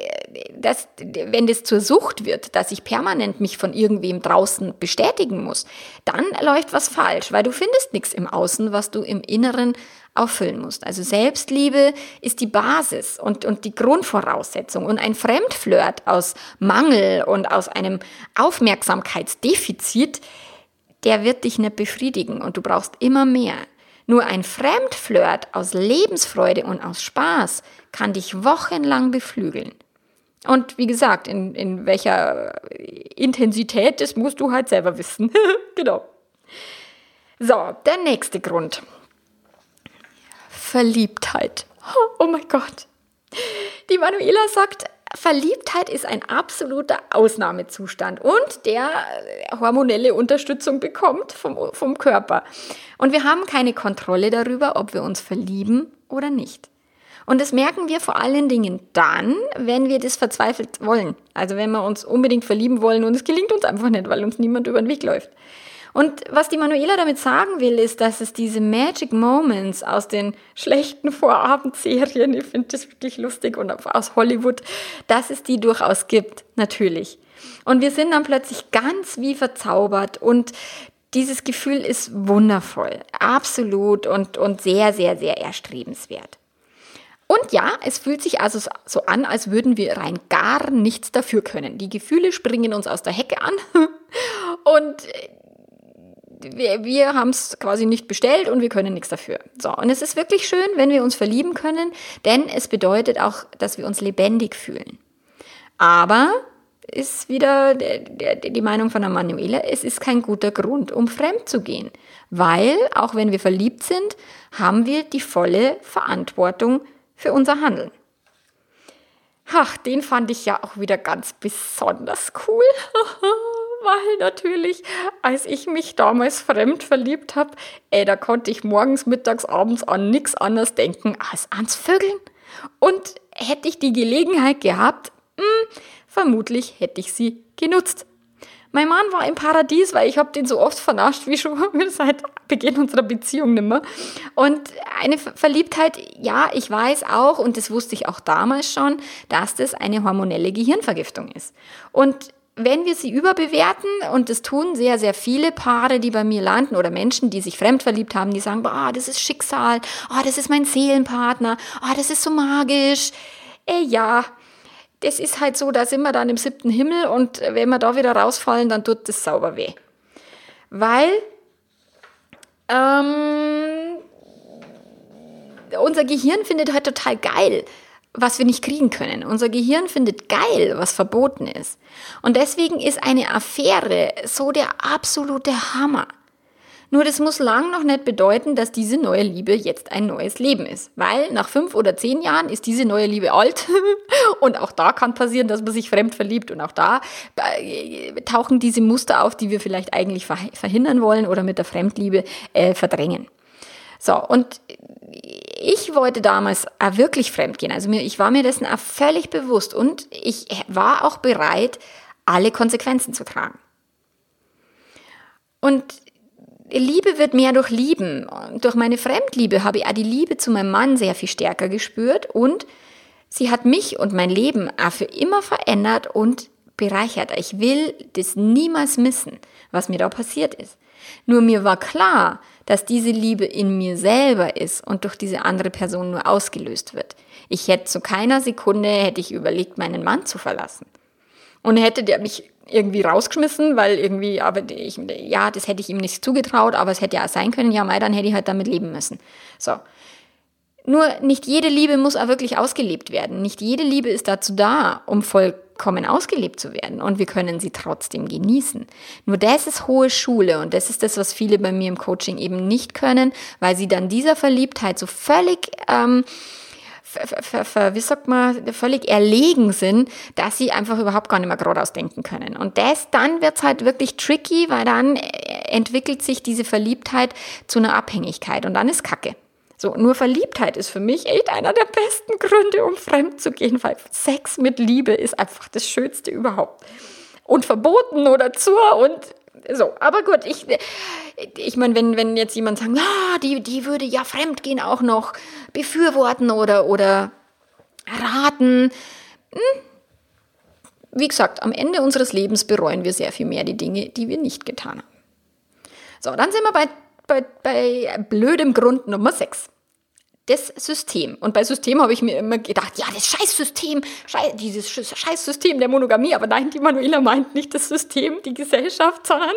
Speaker 1: dass, wenn das zur Sucht wird, dass ich permanent mich von irgendwem draußen bestätigen muss, dann läuft was falsch, weil du findest nichts im Außen, was du im Inneren auffüllen musst. Also Selbstliebe ist die Basis und, und die Grundvoraussetzung. Und ein Fremdflirt aus Mangel und aus einem Aufmerksamkeitsdefizit, der wird dich nicht befriedigen und du brauchst immer mehr. Nur ein Fremdflirt aus Lebensfreude und aus Spaß kann dich wochenlang beflügeln. Und wie gesagt, in, in welcher Intensität, das musst du halt selber wissen. *laughs* genau. So, der nächste Grund. Verliebtheit. *laughs* Oh mein Gott. Die Manuela sagt, Verliebtheit ist ein absoluter Ausnahmezustand und der hormonelle Unterstützung bekommt vom, vom Körper. Und wir haben keine Kontrolle darüber, ob wir uns verlieben oder nicht. Und das merken wir vor allen Dingen dann, wenn wir das verzweifelt wollen. Also wenn wir uns unbedingt verlieben wollen und es gelingt uns einfach nicht, weil uns niemand über den Weg läuft. Und was die Manuela damit sagen will, ist, dass es diese Magic Moments aus den schlechten Vorabendserien, ich finde das wirklich lustig und aus Hollywood, dass es die durchaus gibt, natürlich. Und wir sind dann plötzlich ganz wie verzaubert und dieses Gefühl ist wundervoll, absolut und, und sehr, sehr, sehr erstrebenswert. Und ja, es fühlt sich also so an, als würden wir rein gar nichts dafür können. Die Gefühle springen uns aus der Hecke an *laughs* und wir, wir haben es quasi nicht bestellt und wir können nichts dafür. So, und es ist wirklich schön, wenn wir uns verlieben können, denn es bedeutet auch, dass wir uns lebendig fühlen. Aber ist wieder die Meinung von der Manuela, es ist kein guter Grund, um fremd zu gehen. Weil, auch wenn wir verliebt sind, haben wir die volle Verantwortung für unser Handeln. Ach, den fand ich ja auch wieder ganz besonders cool. *laughs* weil natürlich, als ich mich damals fremd verliebt habe, da konnte ich morgens, mittags, abends an nichts anderes denken als ans Vögeln. Und hätte ich die Gelegenheit gehabt, mh, hm, vermutlich hätte ich sie genutzt. Mein Mann war im Paradies, weil ich habe den so oft vernascht wie schon *laughs* seit Beginn unserer Beziehung nimmer. Und eine Verliebtheit, ja, ich weiß auch, und das wusste ich auch damals schon, dass das eine hormonelle Gehirnvergiftung ist. Und wenn wir sie überbewerten, und das tun sehr, sehr viele Paare, die bei mir landen oder Menschen, die sich fremdverliebt haben, die sagen, boah, das ist Schicksal, oh, das ist mein Seelenpartner, oh, das ist so magisch. Äh, ja, das ist halt so, da sind wir dann im siebten Himmel und wenn wir da wieder rausfallen, dann tut das sauber weh. Weil ähm, unser Gehirn findet halt total geil, was wir nicht kriegen können. Unser Gehirn findet geil, was verboten ist. Und deswegen ist eine Affäre so der absolute Hammer. Nur das muss lang noch nicht bedeuten, dass diese neue Liebe jetzt ein neues Leben ist. Weil nach fünf oder zehn Jahren ist diese neue Liebe alt. *laughs* und auch da kann passieren, dass man sich fremd verliebt. Und auch da äh, tauchen diese Muster auf, die wir vielleicht eigentlich verhindern wollen oder mit der Fremdliebe äh, verdrängen. So, und ich wollte damals auch wirklich fremd gehen. Also mir, ich war mir dessen auch völlig bewusst und ich war auch bereit, alle Konsequenzen zu tragen. Und Liebe wird mehr durch Lieben. Und durch meine Fremdliebe habe ich auch die Liebe zu meinem Mann sehr viel stärker gespürt und sie hat mich und mein Leben auch für immer verändert und bereichert. Ich will das niemals missen, was mir da passiert ist. Nur mir war klar, dass diese Liebe in mir selber ist und durch diese andere Person nur ausgelöst wird. Ich hätte zu keiner Sekunde hätte ich überlegt, meinen Mann zu verlassen. Und hätte der mich irgendwie rausgeschmissen, weil irgendwie, aber ich, ja, das hätte ich ihm nicht zugetraut, aber es hätte ja sein können, ja, mei, dann hätte ich halt damit leben müssen. So. Nur nicht jede Liebe muss auch wirklich ausgelebt werden. Nicht jede Liebe ist dazu da, um voll kommen ausgelebt zu werden und wir können sie trotzdem genießen. Nur das ist hohe Schule und das ist das, was viele bei mir im Coaching eben nicht können, weil sie dann dieser Verliebtheit so völlig ähm, wie sagt man, völlig erlegen sind, dass sie einfach überhaupt gar nicht mehr geradeaus denken können. Und das, dann wird's halt wirklich tricky, weil dann entwickelt sich diese Verliebtheit zu einer Abhängigkeit und dann ist Kacke. So, nur Verliebtheit ist für mich echt einer der besten Gründe, um fremd zu gehen, weil Sex mit Liebe ist einfach das Schönste überhaupt. Und verboten oder zur und so. Aber gut, ich, ich meine, wenn, wenn jetzt jemand sagt, ah, die, die würde ja Fremdgehen auch noch befürworten oder, oder raten. Hm. Wie gesagt, am Ende unseres Lebens bereuen wir sehr viel mehr die Dinge, die wir nicht getan haben. So, dann sind wir bei, bei, bei blödem Grund Nummer 6 das System. Und bei System habe ich mir immer gedacht, ja, das Scheißsystem, Scheiß, dieses Scheißsystem der Monogamie. Aber nein, die Manuela meint nicht das System, die Gesellschaft, sondern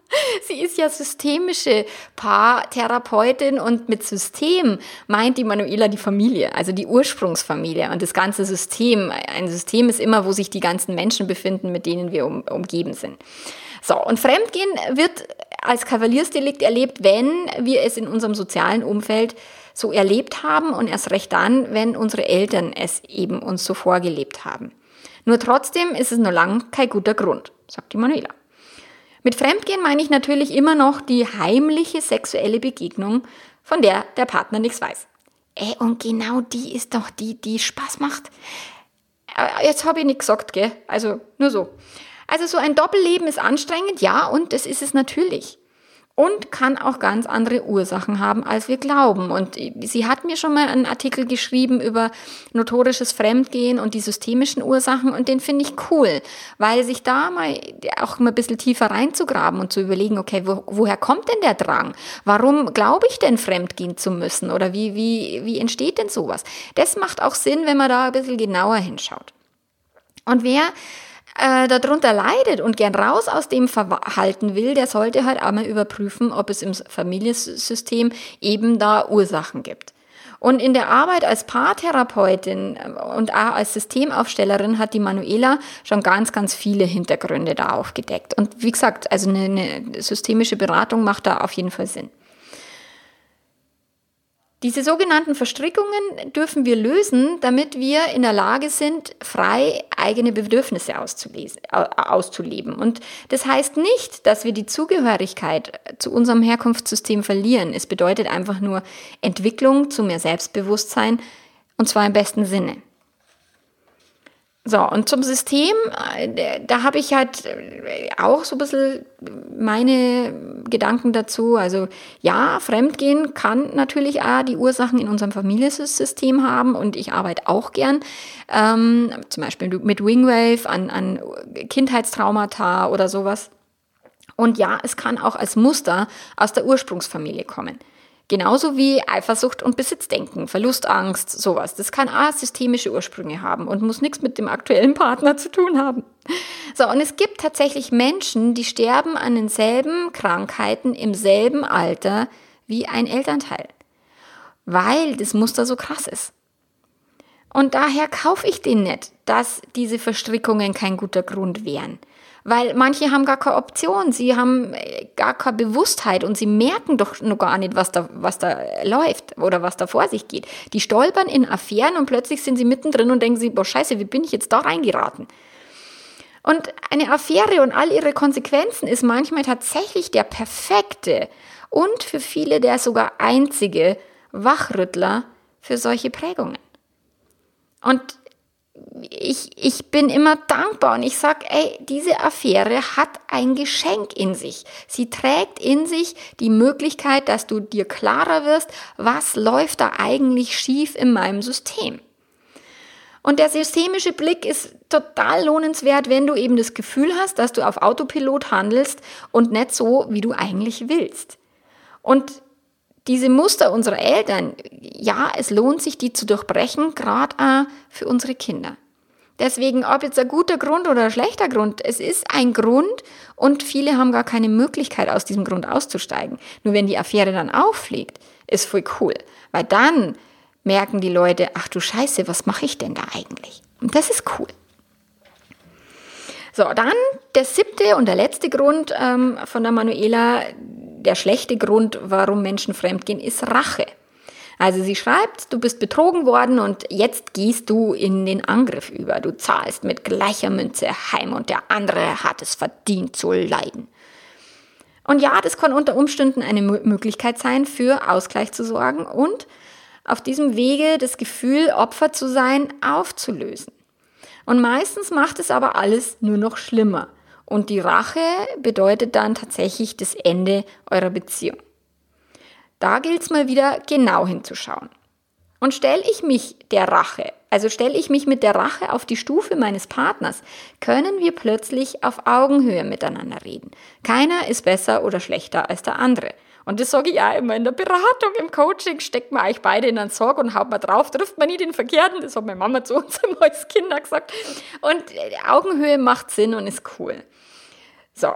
Speaker 1: *laughs* sie ist ja systemische Paartherapeutin und mit System meint die Manuela die Familie, also die Ursprungsfamilie und das ganze System. Ein System ist immer, wo sich die ganzen Menschen befinden, mit denen wir um, umgeben sind. So, und Fremdgehen wird als Kavaliersdelikt erlebt, wenn wir es in unserem sozialen Umfeld so erlebt haben und erst recht dann, wenn unsere Eltern es eben uns so vorgelebt haben. Nur trotzdem ist es noch lang kein guter Grund, sagt die Manuela. Mit Fremdgehen meine ich natürlich immer noch die heimliche sexuelle Begegnung, von der der Partner nichts weiß. Ey, und genau die ist doch die, die Spaß macht. Äh, jetzt habe ich nichts gesagt, gell? Also nur so. Also so ein Doppelleben ist anstrengend, ja, und das ist es natürlich und kann auch ganz andere Ursachen haben, als wir glauben. Und sie hat mir schon mal einen Artikel geschrieben über notorisches Fremdgehen und die systemischen Ursachen und den finde ich cool, weil sich da mal auch mal ein bisschen tiefer reinzugraben und zu überlegen, okay, wo, woher kommt denn der Drang? Warum glaube ich denn fremdgehen zu müssen? Oder wie, wie, wie entsteht denn sowas? Das macht auch Sinn, wenn man da ein bisschen genauer hinschaut. Und wer äh, darunter leidet und gern raus aus dem Verhalten will, der sollte halt einmal überprüfen, ob es im Familiensystem eben da Ursachen gibt. Und in der Arbeit als Paartherapeutin äh, und auch als Systemaufstellerin hat die Manuela schon ganz, ganz viele Hintergründe da aufgedeckt. Und wie gesagt, also eine, eine systemische Beratung macht da auf jeden Fall Sinn. Diese sogenannten Verstrickungen dürfen wir lösen, damit wir in der Lage sind, frei eigene Bedürfnisse auszuleben. Und das heißt nicht, dass wir die Zugehörigkeit zu unserem Herkunftssystem verlieren. Es bedeutet einfach nur Entwicklung zu mehr Selbstbewusstsein und zwar im besten Sinne. So, und zum System, äh, da habe ich halt äh, auch so ein bisschen meine Gedanken dazu. Also ja, Fremdgehen kann natürlich auch die Ursachen in unserem Familiensystem haben und ich arbeite auch gern, ähm, zum Beispiel mit Wingwave an, an Kindheitstraumata oder sowas. Und ja, es kann auch als Muster aus der Ursprungsfamilie kommen. Genauso wie Eifersucht und Besitzdenken, Verlustangst, sowas. Das kann auch systemische Ursprünge haben und muss nichts mit dem aktuellen Partner zu tun haben. So, und es gibt tatsächlich Menschen, die sterben an denselben Krankheiten im selben Alter wie ein Elternteil, weil das Muster so krass ist. Und daher kaufe ich den nicht, dass diese Verstrickungen kein guter Grund wären. Weil manche haben gar keine Option, sie haben äh, gar keine Bewusstheit und sie merken doch noch gar nicht, was da, was da läuft oder was da vor sich geht. Die stolpern in Affären und plötzlich sind sie mittendrin und denken sie, boah, scheiße, wie bin ich jetzt da reingeraten? Und eine Affäre und all ihre Konsequenzen ist manchmal tatsächlich der perfekte und für viele der sogar einzige Wachrüttler für solche Prägungen. Und ich, ich bin immer dankbar und ich sage, ey, diese Affäre hat ein Geschenk in sich. Sie trägt in sich die Möglichkeit, dass du dir klarer wirst, was läuft da eigentlich schief in meinem System. Und der systemische Blick ist total lohnenswert, wenn du eben das Gefühl hast, dass du auf Autopilot handelst und nicht so, wie du eigentlich willst. Und diese Muster unserer Eltern, ja, es lohnt sich, die zu durchbrechen, gerade für unsere Kinder. Deswegen, ob jetzt ein guter Grund oder ein schlechter Grund, es ist ein Grund und viele haben gar keine Möglichkeit, aus diesem Grund auszusteigen. Nur wenn die Affäre dann auffliegt, ist voll cool. Weil dann merken die Leute, ach du Scheiße, was mache ich denn da eigentlich? Und das ist cool. So, dann der siebte und der letzte Grund ähm, von der Manuela, der schlechte Grund, warum Menschen fremdgehen, ist Rache. Also sie schreibt, du bist betrogen worden und jetzt gehst du in den Angriff über. Du zahlst mit gleicher Münze heim und der andere hat es verdient zu leiden. Und ja, das kann unter Umständen eine Möglichkeit sein, für Ausgleich zu sorgen und auf diesem Wege das Gefühl, Opfer zu sein, aufzulösen. Und meistens macht es aber alles nur noch schlimmer. Und die Rache bedeutet dann tatsächlich das Ende eurer Beziehung. Da gilt es mal wieder genau hinzuschauen. Und stelle ich mich der Rache, also stelle ich mich mit der Rache auf die Stufe meines Partners, können wir plötzlich auf Augenhöhe miteinander reden. Keiner ist besser oder schlechter als der andere. Und das sage ich auch immer in der Beratung, im Coaching, steckt man euch beide in einen Sorg und haut mal drauf, trifft man nie den Verkehrten. Das hat meine Mama zu uns *laughs* immer als Kinder gesagt. Und Augenhöhe macht Sinn und ist cool. So.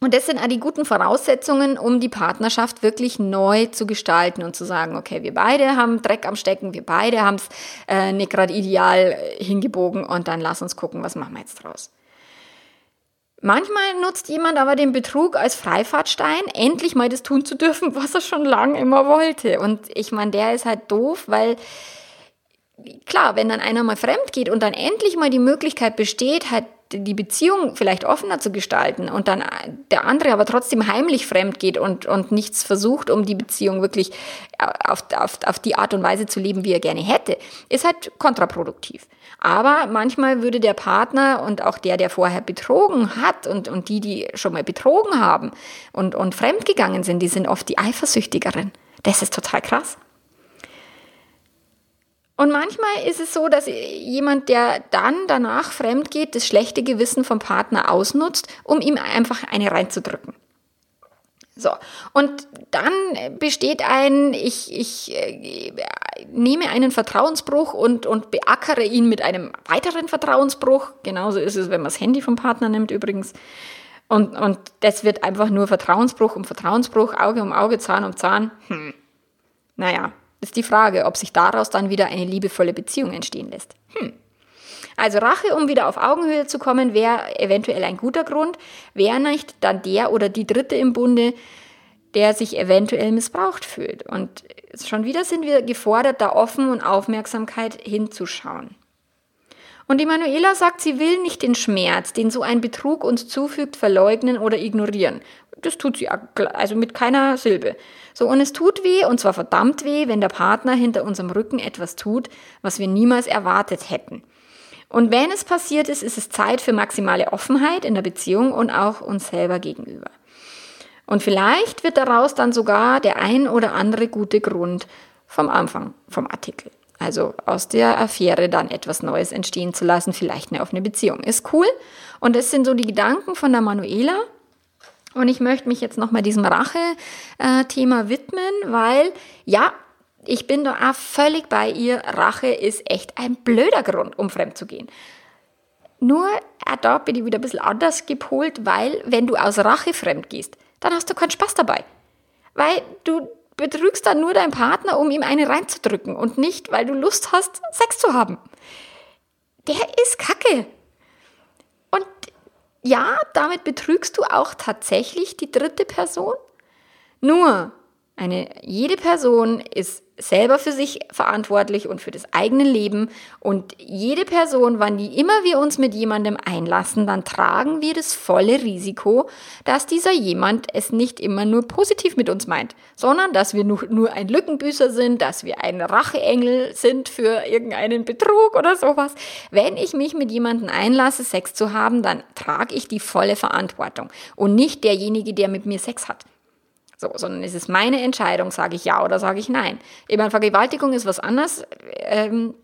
Speaker 1: Und das sind auch die guten Voraussetzungen, um die Partnerschaft wirklich neu zu gestalten und zu sagen, okay, wir beide haben Dreck am Stecken, wir beide haben es äh, nicht gerade ideal hingebogen und dann lass uns gucken, was machen wir jetzt draus. Manchmal nutzt jemand aber den Betrug als Freifahrtstein, endlich mal das tun zu dürfen, *laughs* was er schon lange immer wollte. Und ich meine, der ist halt doof, weil klar, wenn dann einer mal fremd geht und dann endlich mal die Möglichkeit besteht, halt die Beziehung vielleicht offener zu gestalten und dann der andere aber trotzdem heimlich fremd geht und, und nichts versucht, um die Beziehung wirklich auf, auf, auf die Art und Weise zu leben, wie er gerne hätte, ist halt kontraproduktiv. Aber manchmal würde der Partner und auch der, der vorher betrogen hat und, und die, die schon mal betrogen haben und, und fremdgegangen sind, die sind oft die Eifersüchtigeren. Das ist total krass. Und manchmal ist es so, dass jemand, der dann danach fremd geht, das schlechte Gewissen vom Partner ausnutzt, um ihm einfach eine reinzudrücken. So, und dann besteht ein, ich, ich äh, nehme einen Vertrauensbruch und, und beackere ihn mit einem weiteren Vertrauensbruch. Genauso ist es, wenn man das Handy vom Partner nimmt übrigens. Und, und das wird einfach nur Vertrauensbruch um Vertrauensbruch, Auge um Auge, Zahn um Zahn. Hm. Naja, ist die Frage, ob sich daraus dann wieder eine liebevolle Beziehung entstehen lässt. Hm. Also Rache, um wieder auf Augenhöhe zu kommen, wäre eventuell ein guter Grund, wäre nicht dann der oder die Dritte im Bunde, der sich eventuell missbraucht fühlt. Und schon wieder sind wir gefordert, da offen und Aufmerksamkeit hinzuschauen. Und die Manuela sagt, sie will nicht den Schmerz, den so ein Betrug uns zufügt, verleugnen oder ignorieren. Das tut sie also mit keiner Silbe. So, und es tut weh, und zwar verdammt weh, wenn der Partner hinter unserem Rücken etwas tut, was wir niemals erwartet hätten. Und wenn es passiert ist, ist es Zeit für maximale Offenheit in der Beziehung und auch uns selber gegenüber. Und vielleicht wird daraus dann sogar der ein oder andere gute Grund vom Anfang vom Artikel. Also aus der Affäre dann etwas Neues entstehen zu lassen, vielleicht eine offene Beziehung. Ist cool. Und das sind so die Gedanken von der Manuela. Und ich möchte mich jetzt nochmal diesem Rache-Thema widmen, weil ja, ich bin da auch völlig bei ihr. Rache ist echt ein blöder Grund, um fremd zu gehen. Nur, da bin ich wieder ein bisschen anders gepolt, weil wenn du aus Rache fremd gehst, dann hast du keinen Spaß dabei. Weil du betrügst dann nur deinen Partner, um ihm eine reinzudrücken und nicht, weil du Lust hast, Sex zu haben. Der ist kacke. Und ja, damit betrügst du auch tatsächlich die dritte Person. Nur, eine, jede Person ist selber für sich verantwortlich und für das eigene Leben. Und jede Person, wann die immer wir uns mit jemandem einlassen, dann tragen wir das volle Risiko, dass dieser jemand es nicht immer nur positiv mit uns meint, sondern dass wir nur, ein Lückenbüßer sind, dass wir ein Racheengel sind für irgendeinen Betrug oder sowas. Wenn ich mich mit jemandem einlasse, Sex zu haben, dann trage ich die volle Verantwortung und nicht derjenige, der mit mir Sex hat. So, sondern es ist meine Entscheidung, sage ich ja oder sage ich nein. Eben Vergewaltigung ist was anderes. Ähm,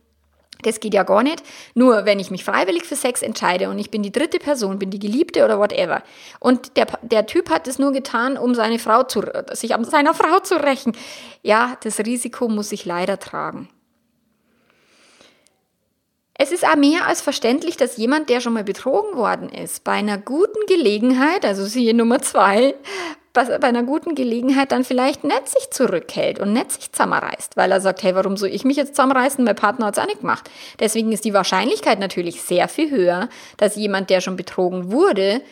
Speaker 1: das geht ja gar nicht. Nur wenn ich mich freiwillig für Sex entscheide und ich bin die dritte Person, bin die Geliebte oder whatever. Und der, der Typ hat es nur getan, um seine Frau zu, sich an seiner *laughs* Frau zu rächen. Ja, das Risiko muss ich leider tragen. Es ist auch mehr als verständlich, dass jemand, der schon mal betrogen worden ist, bei einer guten Gelegenheit, also siehe Nummer zwei, bei einer guten Gelegenheit dann vielleicht nicht sich zurückhält und nicht sich zusammenreißt, weil er sagt, hey, warum soll ich mich jetzt zusammenreißen? Mein Partner hat es auch nicht gemacht. Deswegen ist die Wahrscheinlichkeit natürlich sehr viel höher, dass jemand, der schon betrogen wurde,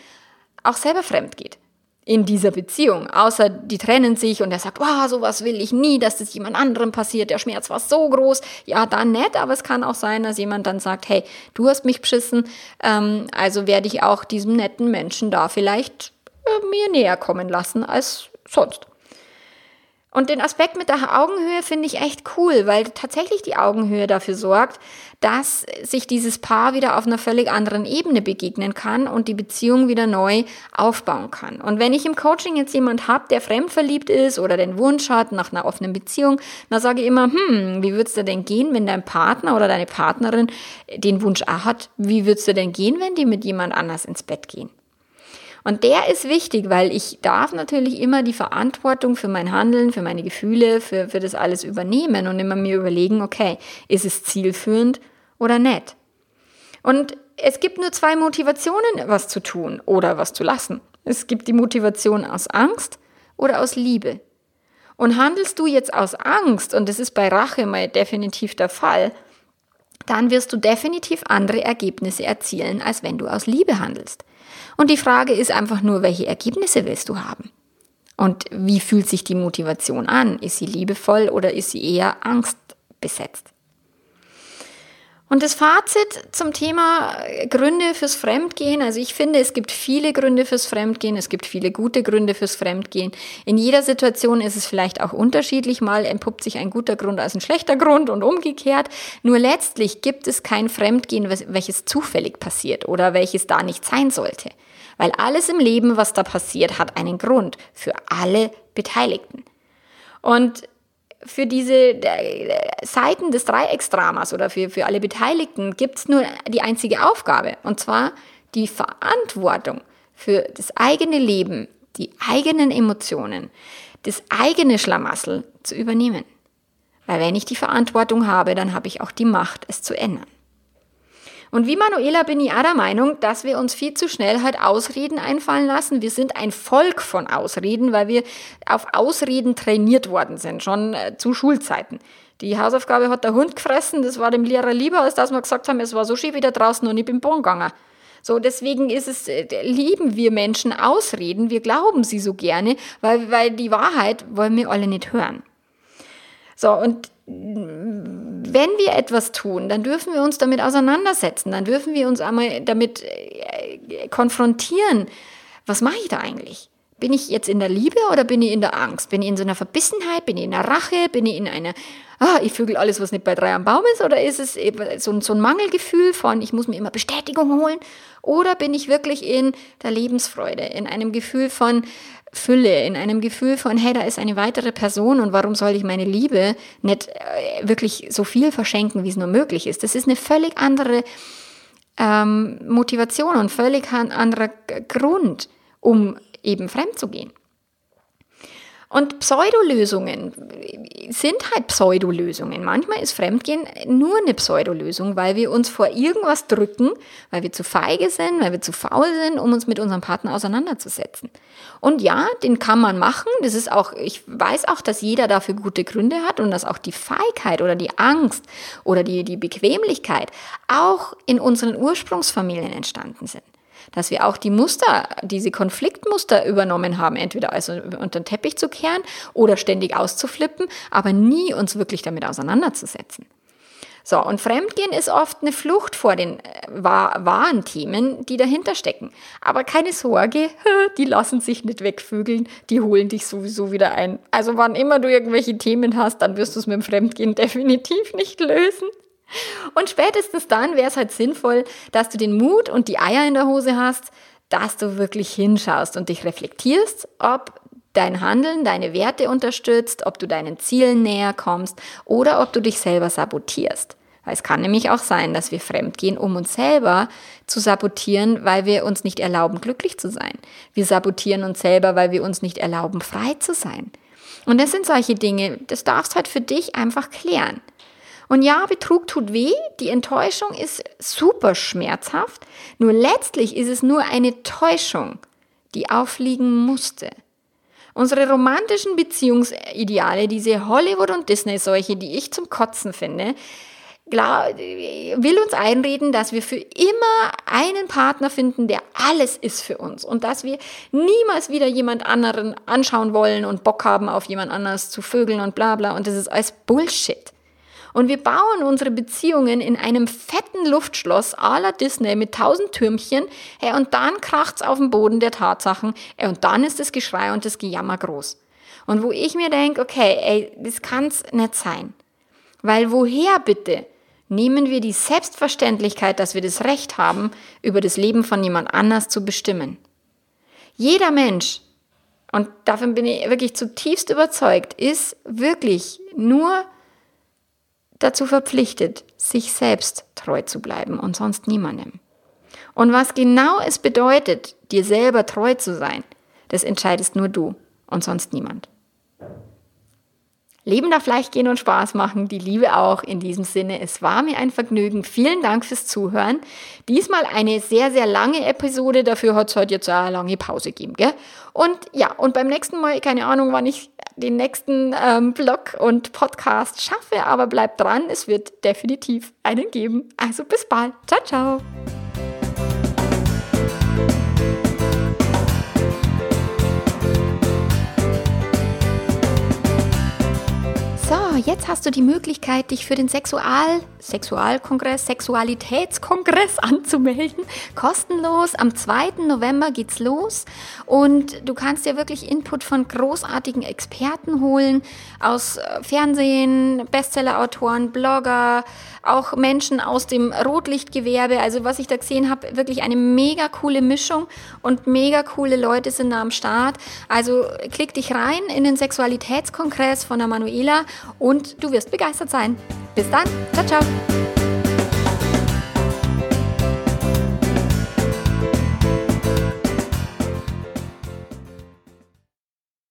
Speaker 1: auch selber fremd geht in dieser Beziehung. Außer die trennen sich und er sagt, wow, sowas will ich nie, dass das jemand anderem passiert, der Schmerz war so groß. Ja, dann nett, aber es kann auch sein, dass jemand dann sagt, hey, du hast mich beschissen, ähm, also werde ich auch diesem netten Menschen da vielleicht mir näher kommen lassen als sonst. Und den Aspekt mit der Augenhöhe finde ich echt cool, weil tatsächlich die Augenhöhe dafür sorgt, dass sich dieses Paar wieder auf einer völlig anderen Ebene begegnen kann und die Beziehung wieder neu aufbauen kann. Und wenn ich im Coaching jetzt jemand habe, der fremdverliebt ist oder den Wunsch hat nach einer offenen Beziehung, dann sage ich immer, hm, wie würdest du denn gehen, wenn dein Partner oder deine Partnerin den Wunsch auch hat? Wie würdest du denn gehen, wenn die mit jemand anders ins Bett gehen? Und der ist wichtig, weil ich darf natürlich immer die Verantwortung für mein Handeln, für meine Gefühle, für, für das alles übernehmen und immer mir überlegen, okay, ist es zielführend oder nicht? Und es gibt nur zwei Motivationen, was zu tun oder was zu lassen. Es gibt die Motivation aus Angst oder aus Liebe. Und handelst du jetzt aus Angst, und das ist bei Rache mal definitiv der Fall, dann wirst du definitiv andere Ergebnisse erzielen, als wenn du aus Liebe handelst. Und die Frage ist einfach nur, welche Ergebnisse willst du haben? Und wie fühlt sich die Motivation an? Ist sie liebevoll oder ist sie eher angstbesetzt? Und das Fazit zum Thema Gründe fürs Fremdgehen. Also ich finde, es gibt viele Gründe fürs Fremdgehen. Es gibt viele gute Gründe fürs Fremdgehen. In jeder Situation ist es vielleicht auch unterschiedlich. Mal entpuppt sich ein guter Grund als ein schlechter Grund und umgekehrt. Nur letztlich gibt es kein Fremdgehen, welches zufällig passiert oder welches da nicht sein sollte. Weil alles im Leben, was da passiert, hat einen Grund für alle Beteiligten. Und für diese äh, Seiten des Dreiecksdramas oder für, für alle Beteiligten gibt es nur die einzige Aufgabe, und zwar die Verantwortung für das eigene Leben, die eigenen Emotionen, das eigene Schlamassel zu übernehmen. Weil wenn ich die Verantwortung habe, dann habe ich auch die Macht, es zu ändern. Und wie Manuela bin ich auch der Meinung, dass wir uns viel zu schnell halt Ausreden einfallen lassen. Wir sind ein Volk von Ausreden, weil wir auf Ausreden trainiert worden sind, schon äh, zu Schulzeiten. Die Hausaufgabe hat der Hund gefressen, das war dem Lehrer lieber, als dass wir gesagt haben, es war so schön wieder draußen und ich bin Bon gegangen. So, deswegen ist es, äh, lieben wir Menschen Ausreden, wir glauben sie so gerne, weil, weil die Wahrheit wollen wir alle nicht hören. So, und wenn wir etwas tun, dann dürfen wir uns damit auseinandersetzen, dann dürfen wir uns einmal damit äh, konfrontieren. Was mache ich da eigentlich? Bin ich jetzt in der Liebe oder bin ich in der Angst? Bin ich in so einer Verbissenheit? Bin ich in der Rache? Bin ich in einer, ah, ich vögel alles, was nicht bei drei am Baum ist? Oder ist es so, so ein Mangelgefühl von, ich muss mir immer Bestätigung holen? Oder bin ich wirklich in der Lebensfreude, in einem Gefühl von, Fülle, in einem Gefühl von, hey, da ist eine weitere Person und warum soll ich meine Liebe nicht äh, wirklich so viel verschenken, wie es nur möglich ist. Das ist eine völlig andere ähm, Motivation und völlig anderer Grund, um eben fremd zu gehen. Und Pseudolösungen sind halt Pseudolösungen. Manchmal ist Fremdgehen nur eine Pseudolösung, weil wir uns vor irgendwas drücken, weil wir zu feige sind, weil wir zu faul sind, um uns mit unserem Partner auseinanderzusetzen. Und ja, den kann man machen. Das ist auch, ich weiß auch, dass jeder dafür gute Gründe hat und dass auch die Feigheit oder die Angst oder die, die Bequemlichkeit auch in unseren Ursprungsfamilien entstanden sind dass wir auch die Muster, diese Konfliktmuster übernommen haben, entweder also unter den Teppich zu kehren oder ständig auszuflippen, aber nie uns wirklich damit auseinanderzusetzen. So, und Fremdgehen ist oft eine Flucht vor den äh, wahren Themen, die dahinter stecken. Aber keine Sorge, *laughs* die lassen sich nicht wegvögeln, die holen dich sowieso wieder ein. Also wann immer du irgendwelche Themen hast, dann wirst du es mit dem Fremdgehen *laughs* definitiv nicht lösen. Und spätestens dann wäre es halt sinnvoll, dass du den Mut und die Eier in der Hose hast, dass du wirklich hinschaust und dich reflektierst, ob dein Handeln deine Werte unterstützt, ob du deinen Zielen näher kommst oder ob du dich selber sabotierst. Weil es kann nämlich auch sein, dass wir fremdgehen, um uns selber zu sabotieren, weil wir uns nicht erlauben, glücklich zu sein. Wir sabotieren uns selber, weil wir uns nicht erlauben, frei zu sein. Und das sind solche Dinge, das darfst halt für dich einfach klären. Und ja, Betrug tut weh, die Enttäuschung ist super schmerzhaft, nur letztlich ist es nur eine Täuschung, die aufliegen musste. Unsere romantischen Beziehungsideale, diese Hollywood- und Disney-Seuche, die ich zum Kotzen finde, will uns einreden, dass wir für immer einen Partner finden, der alles ist für uns und dass wir niemals wieder jemand anderen anschauen wollen und Bock haben, auf jemand anders zu vögeln und bla bla. Und das ist alles Bullshit. Und wir bauen unsere Beziehungen in einem fetten Luftschloss à la Disney mit tausend Türmchen, hey, und dann kracht's auf dem Boden der Tatsachen, hey, und dann ist das Geschrei und das Gejammer groß. Und wo ich mir denke, okay, ey, das kann's nicht sein. Weil woher bitte nehmen wir die Selbstverständlichkeit, dass wir das Recht haben, über das Leben von jemand anders zu bestimmen? Jeder Mensch, und davon bin ich wirklich zutiefst überzeugt, ist wirklich nur dazu verpflichtet, sich selbst treu zu bleiben und sonst niemandem. Und was genau es bedeutet, dir selber treu zu sein, das entscheidest nur du und sonst niemand. Leben darf leicht gehen und Spaß machen, die Liebe auch. In diesem Sinne, es war mir ein Vergnügen. Vielen Dank fürs Zuhören. Diesmal eine sehr, sehr lange Episode, dafür hat es heute jetzt eine lange Pause gegeben. Gell? Und ja, und beim nächsten Mal, keine Ahnung, wann ich den nächsten ähm, Blog und Podcast schaffe, aber bleibt dran, es wird definitiv einen geben. Also bis bald. Ciao, ciao. Jetzt hast du die Möglichkeit, dich für den Sexual Sexualkongress, Sexualitätskongress *laughs* anzumelden. Kostenlos. Am 2. November geht's los und du kannst dir wirklich Input von großartigen Experten holen aus äh, Fernsehen, Bestsellerautoren, Blogger, auch Menschen aus dem Rotlichtgewerbe. Also was ich da gesehen habe, wirklich eine mega coole Mischung und mega coole Leute sind da am Start. Also klick dich rein in den Sexualitätskongress von der Manuela und du wirst begeistert sein. Bis dann. Ciao, ciao.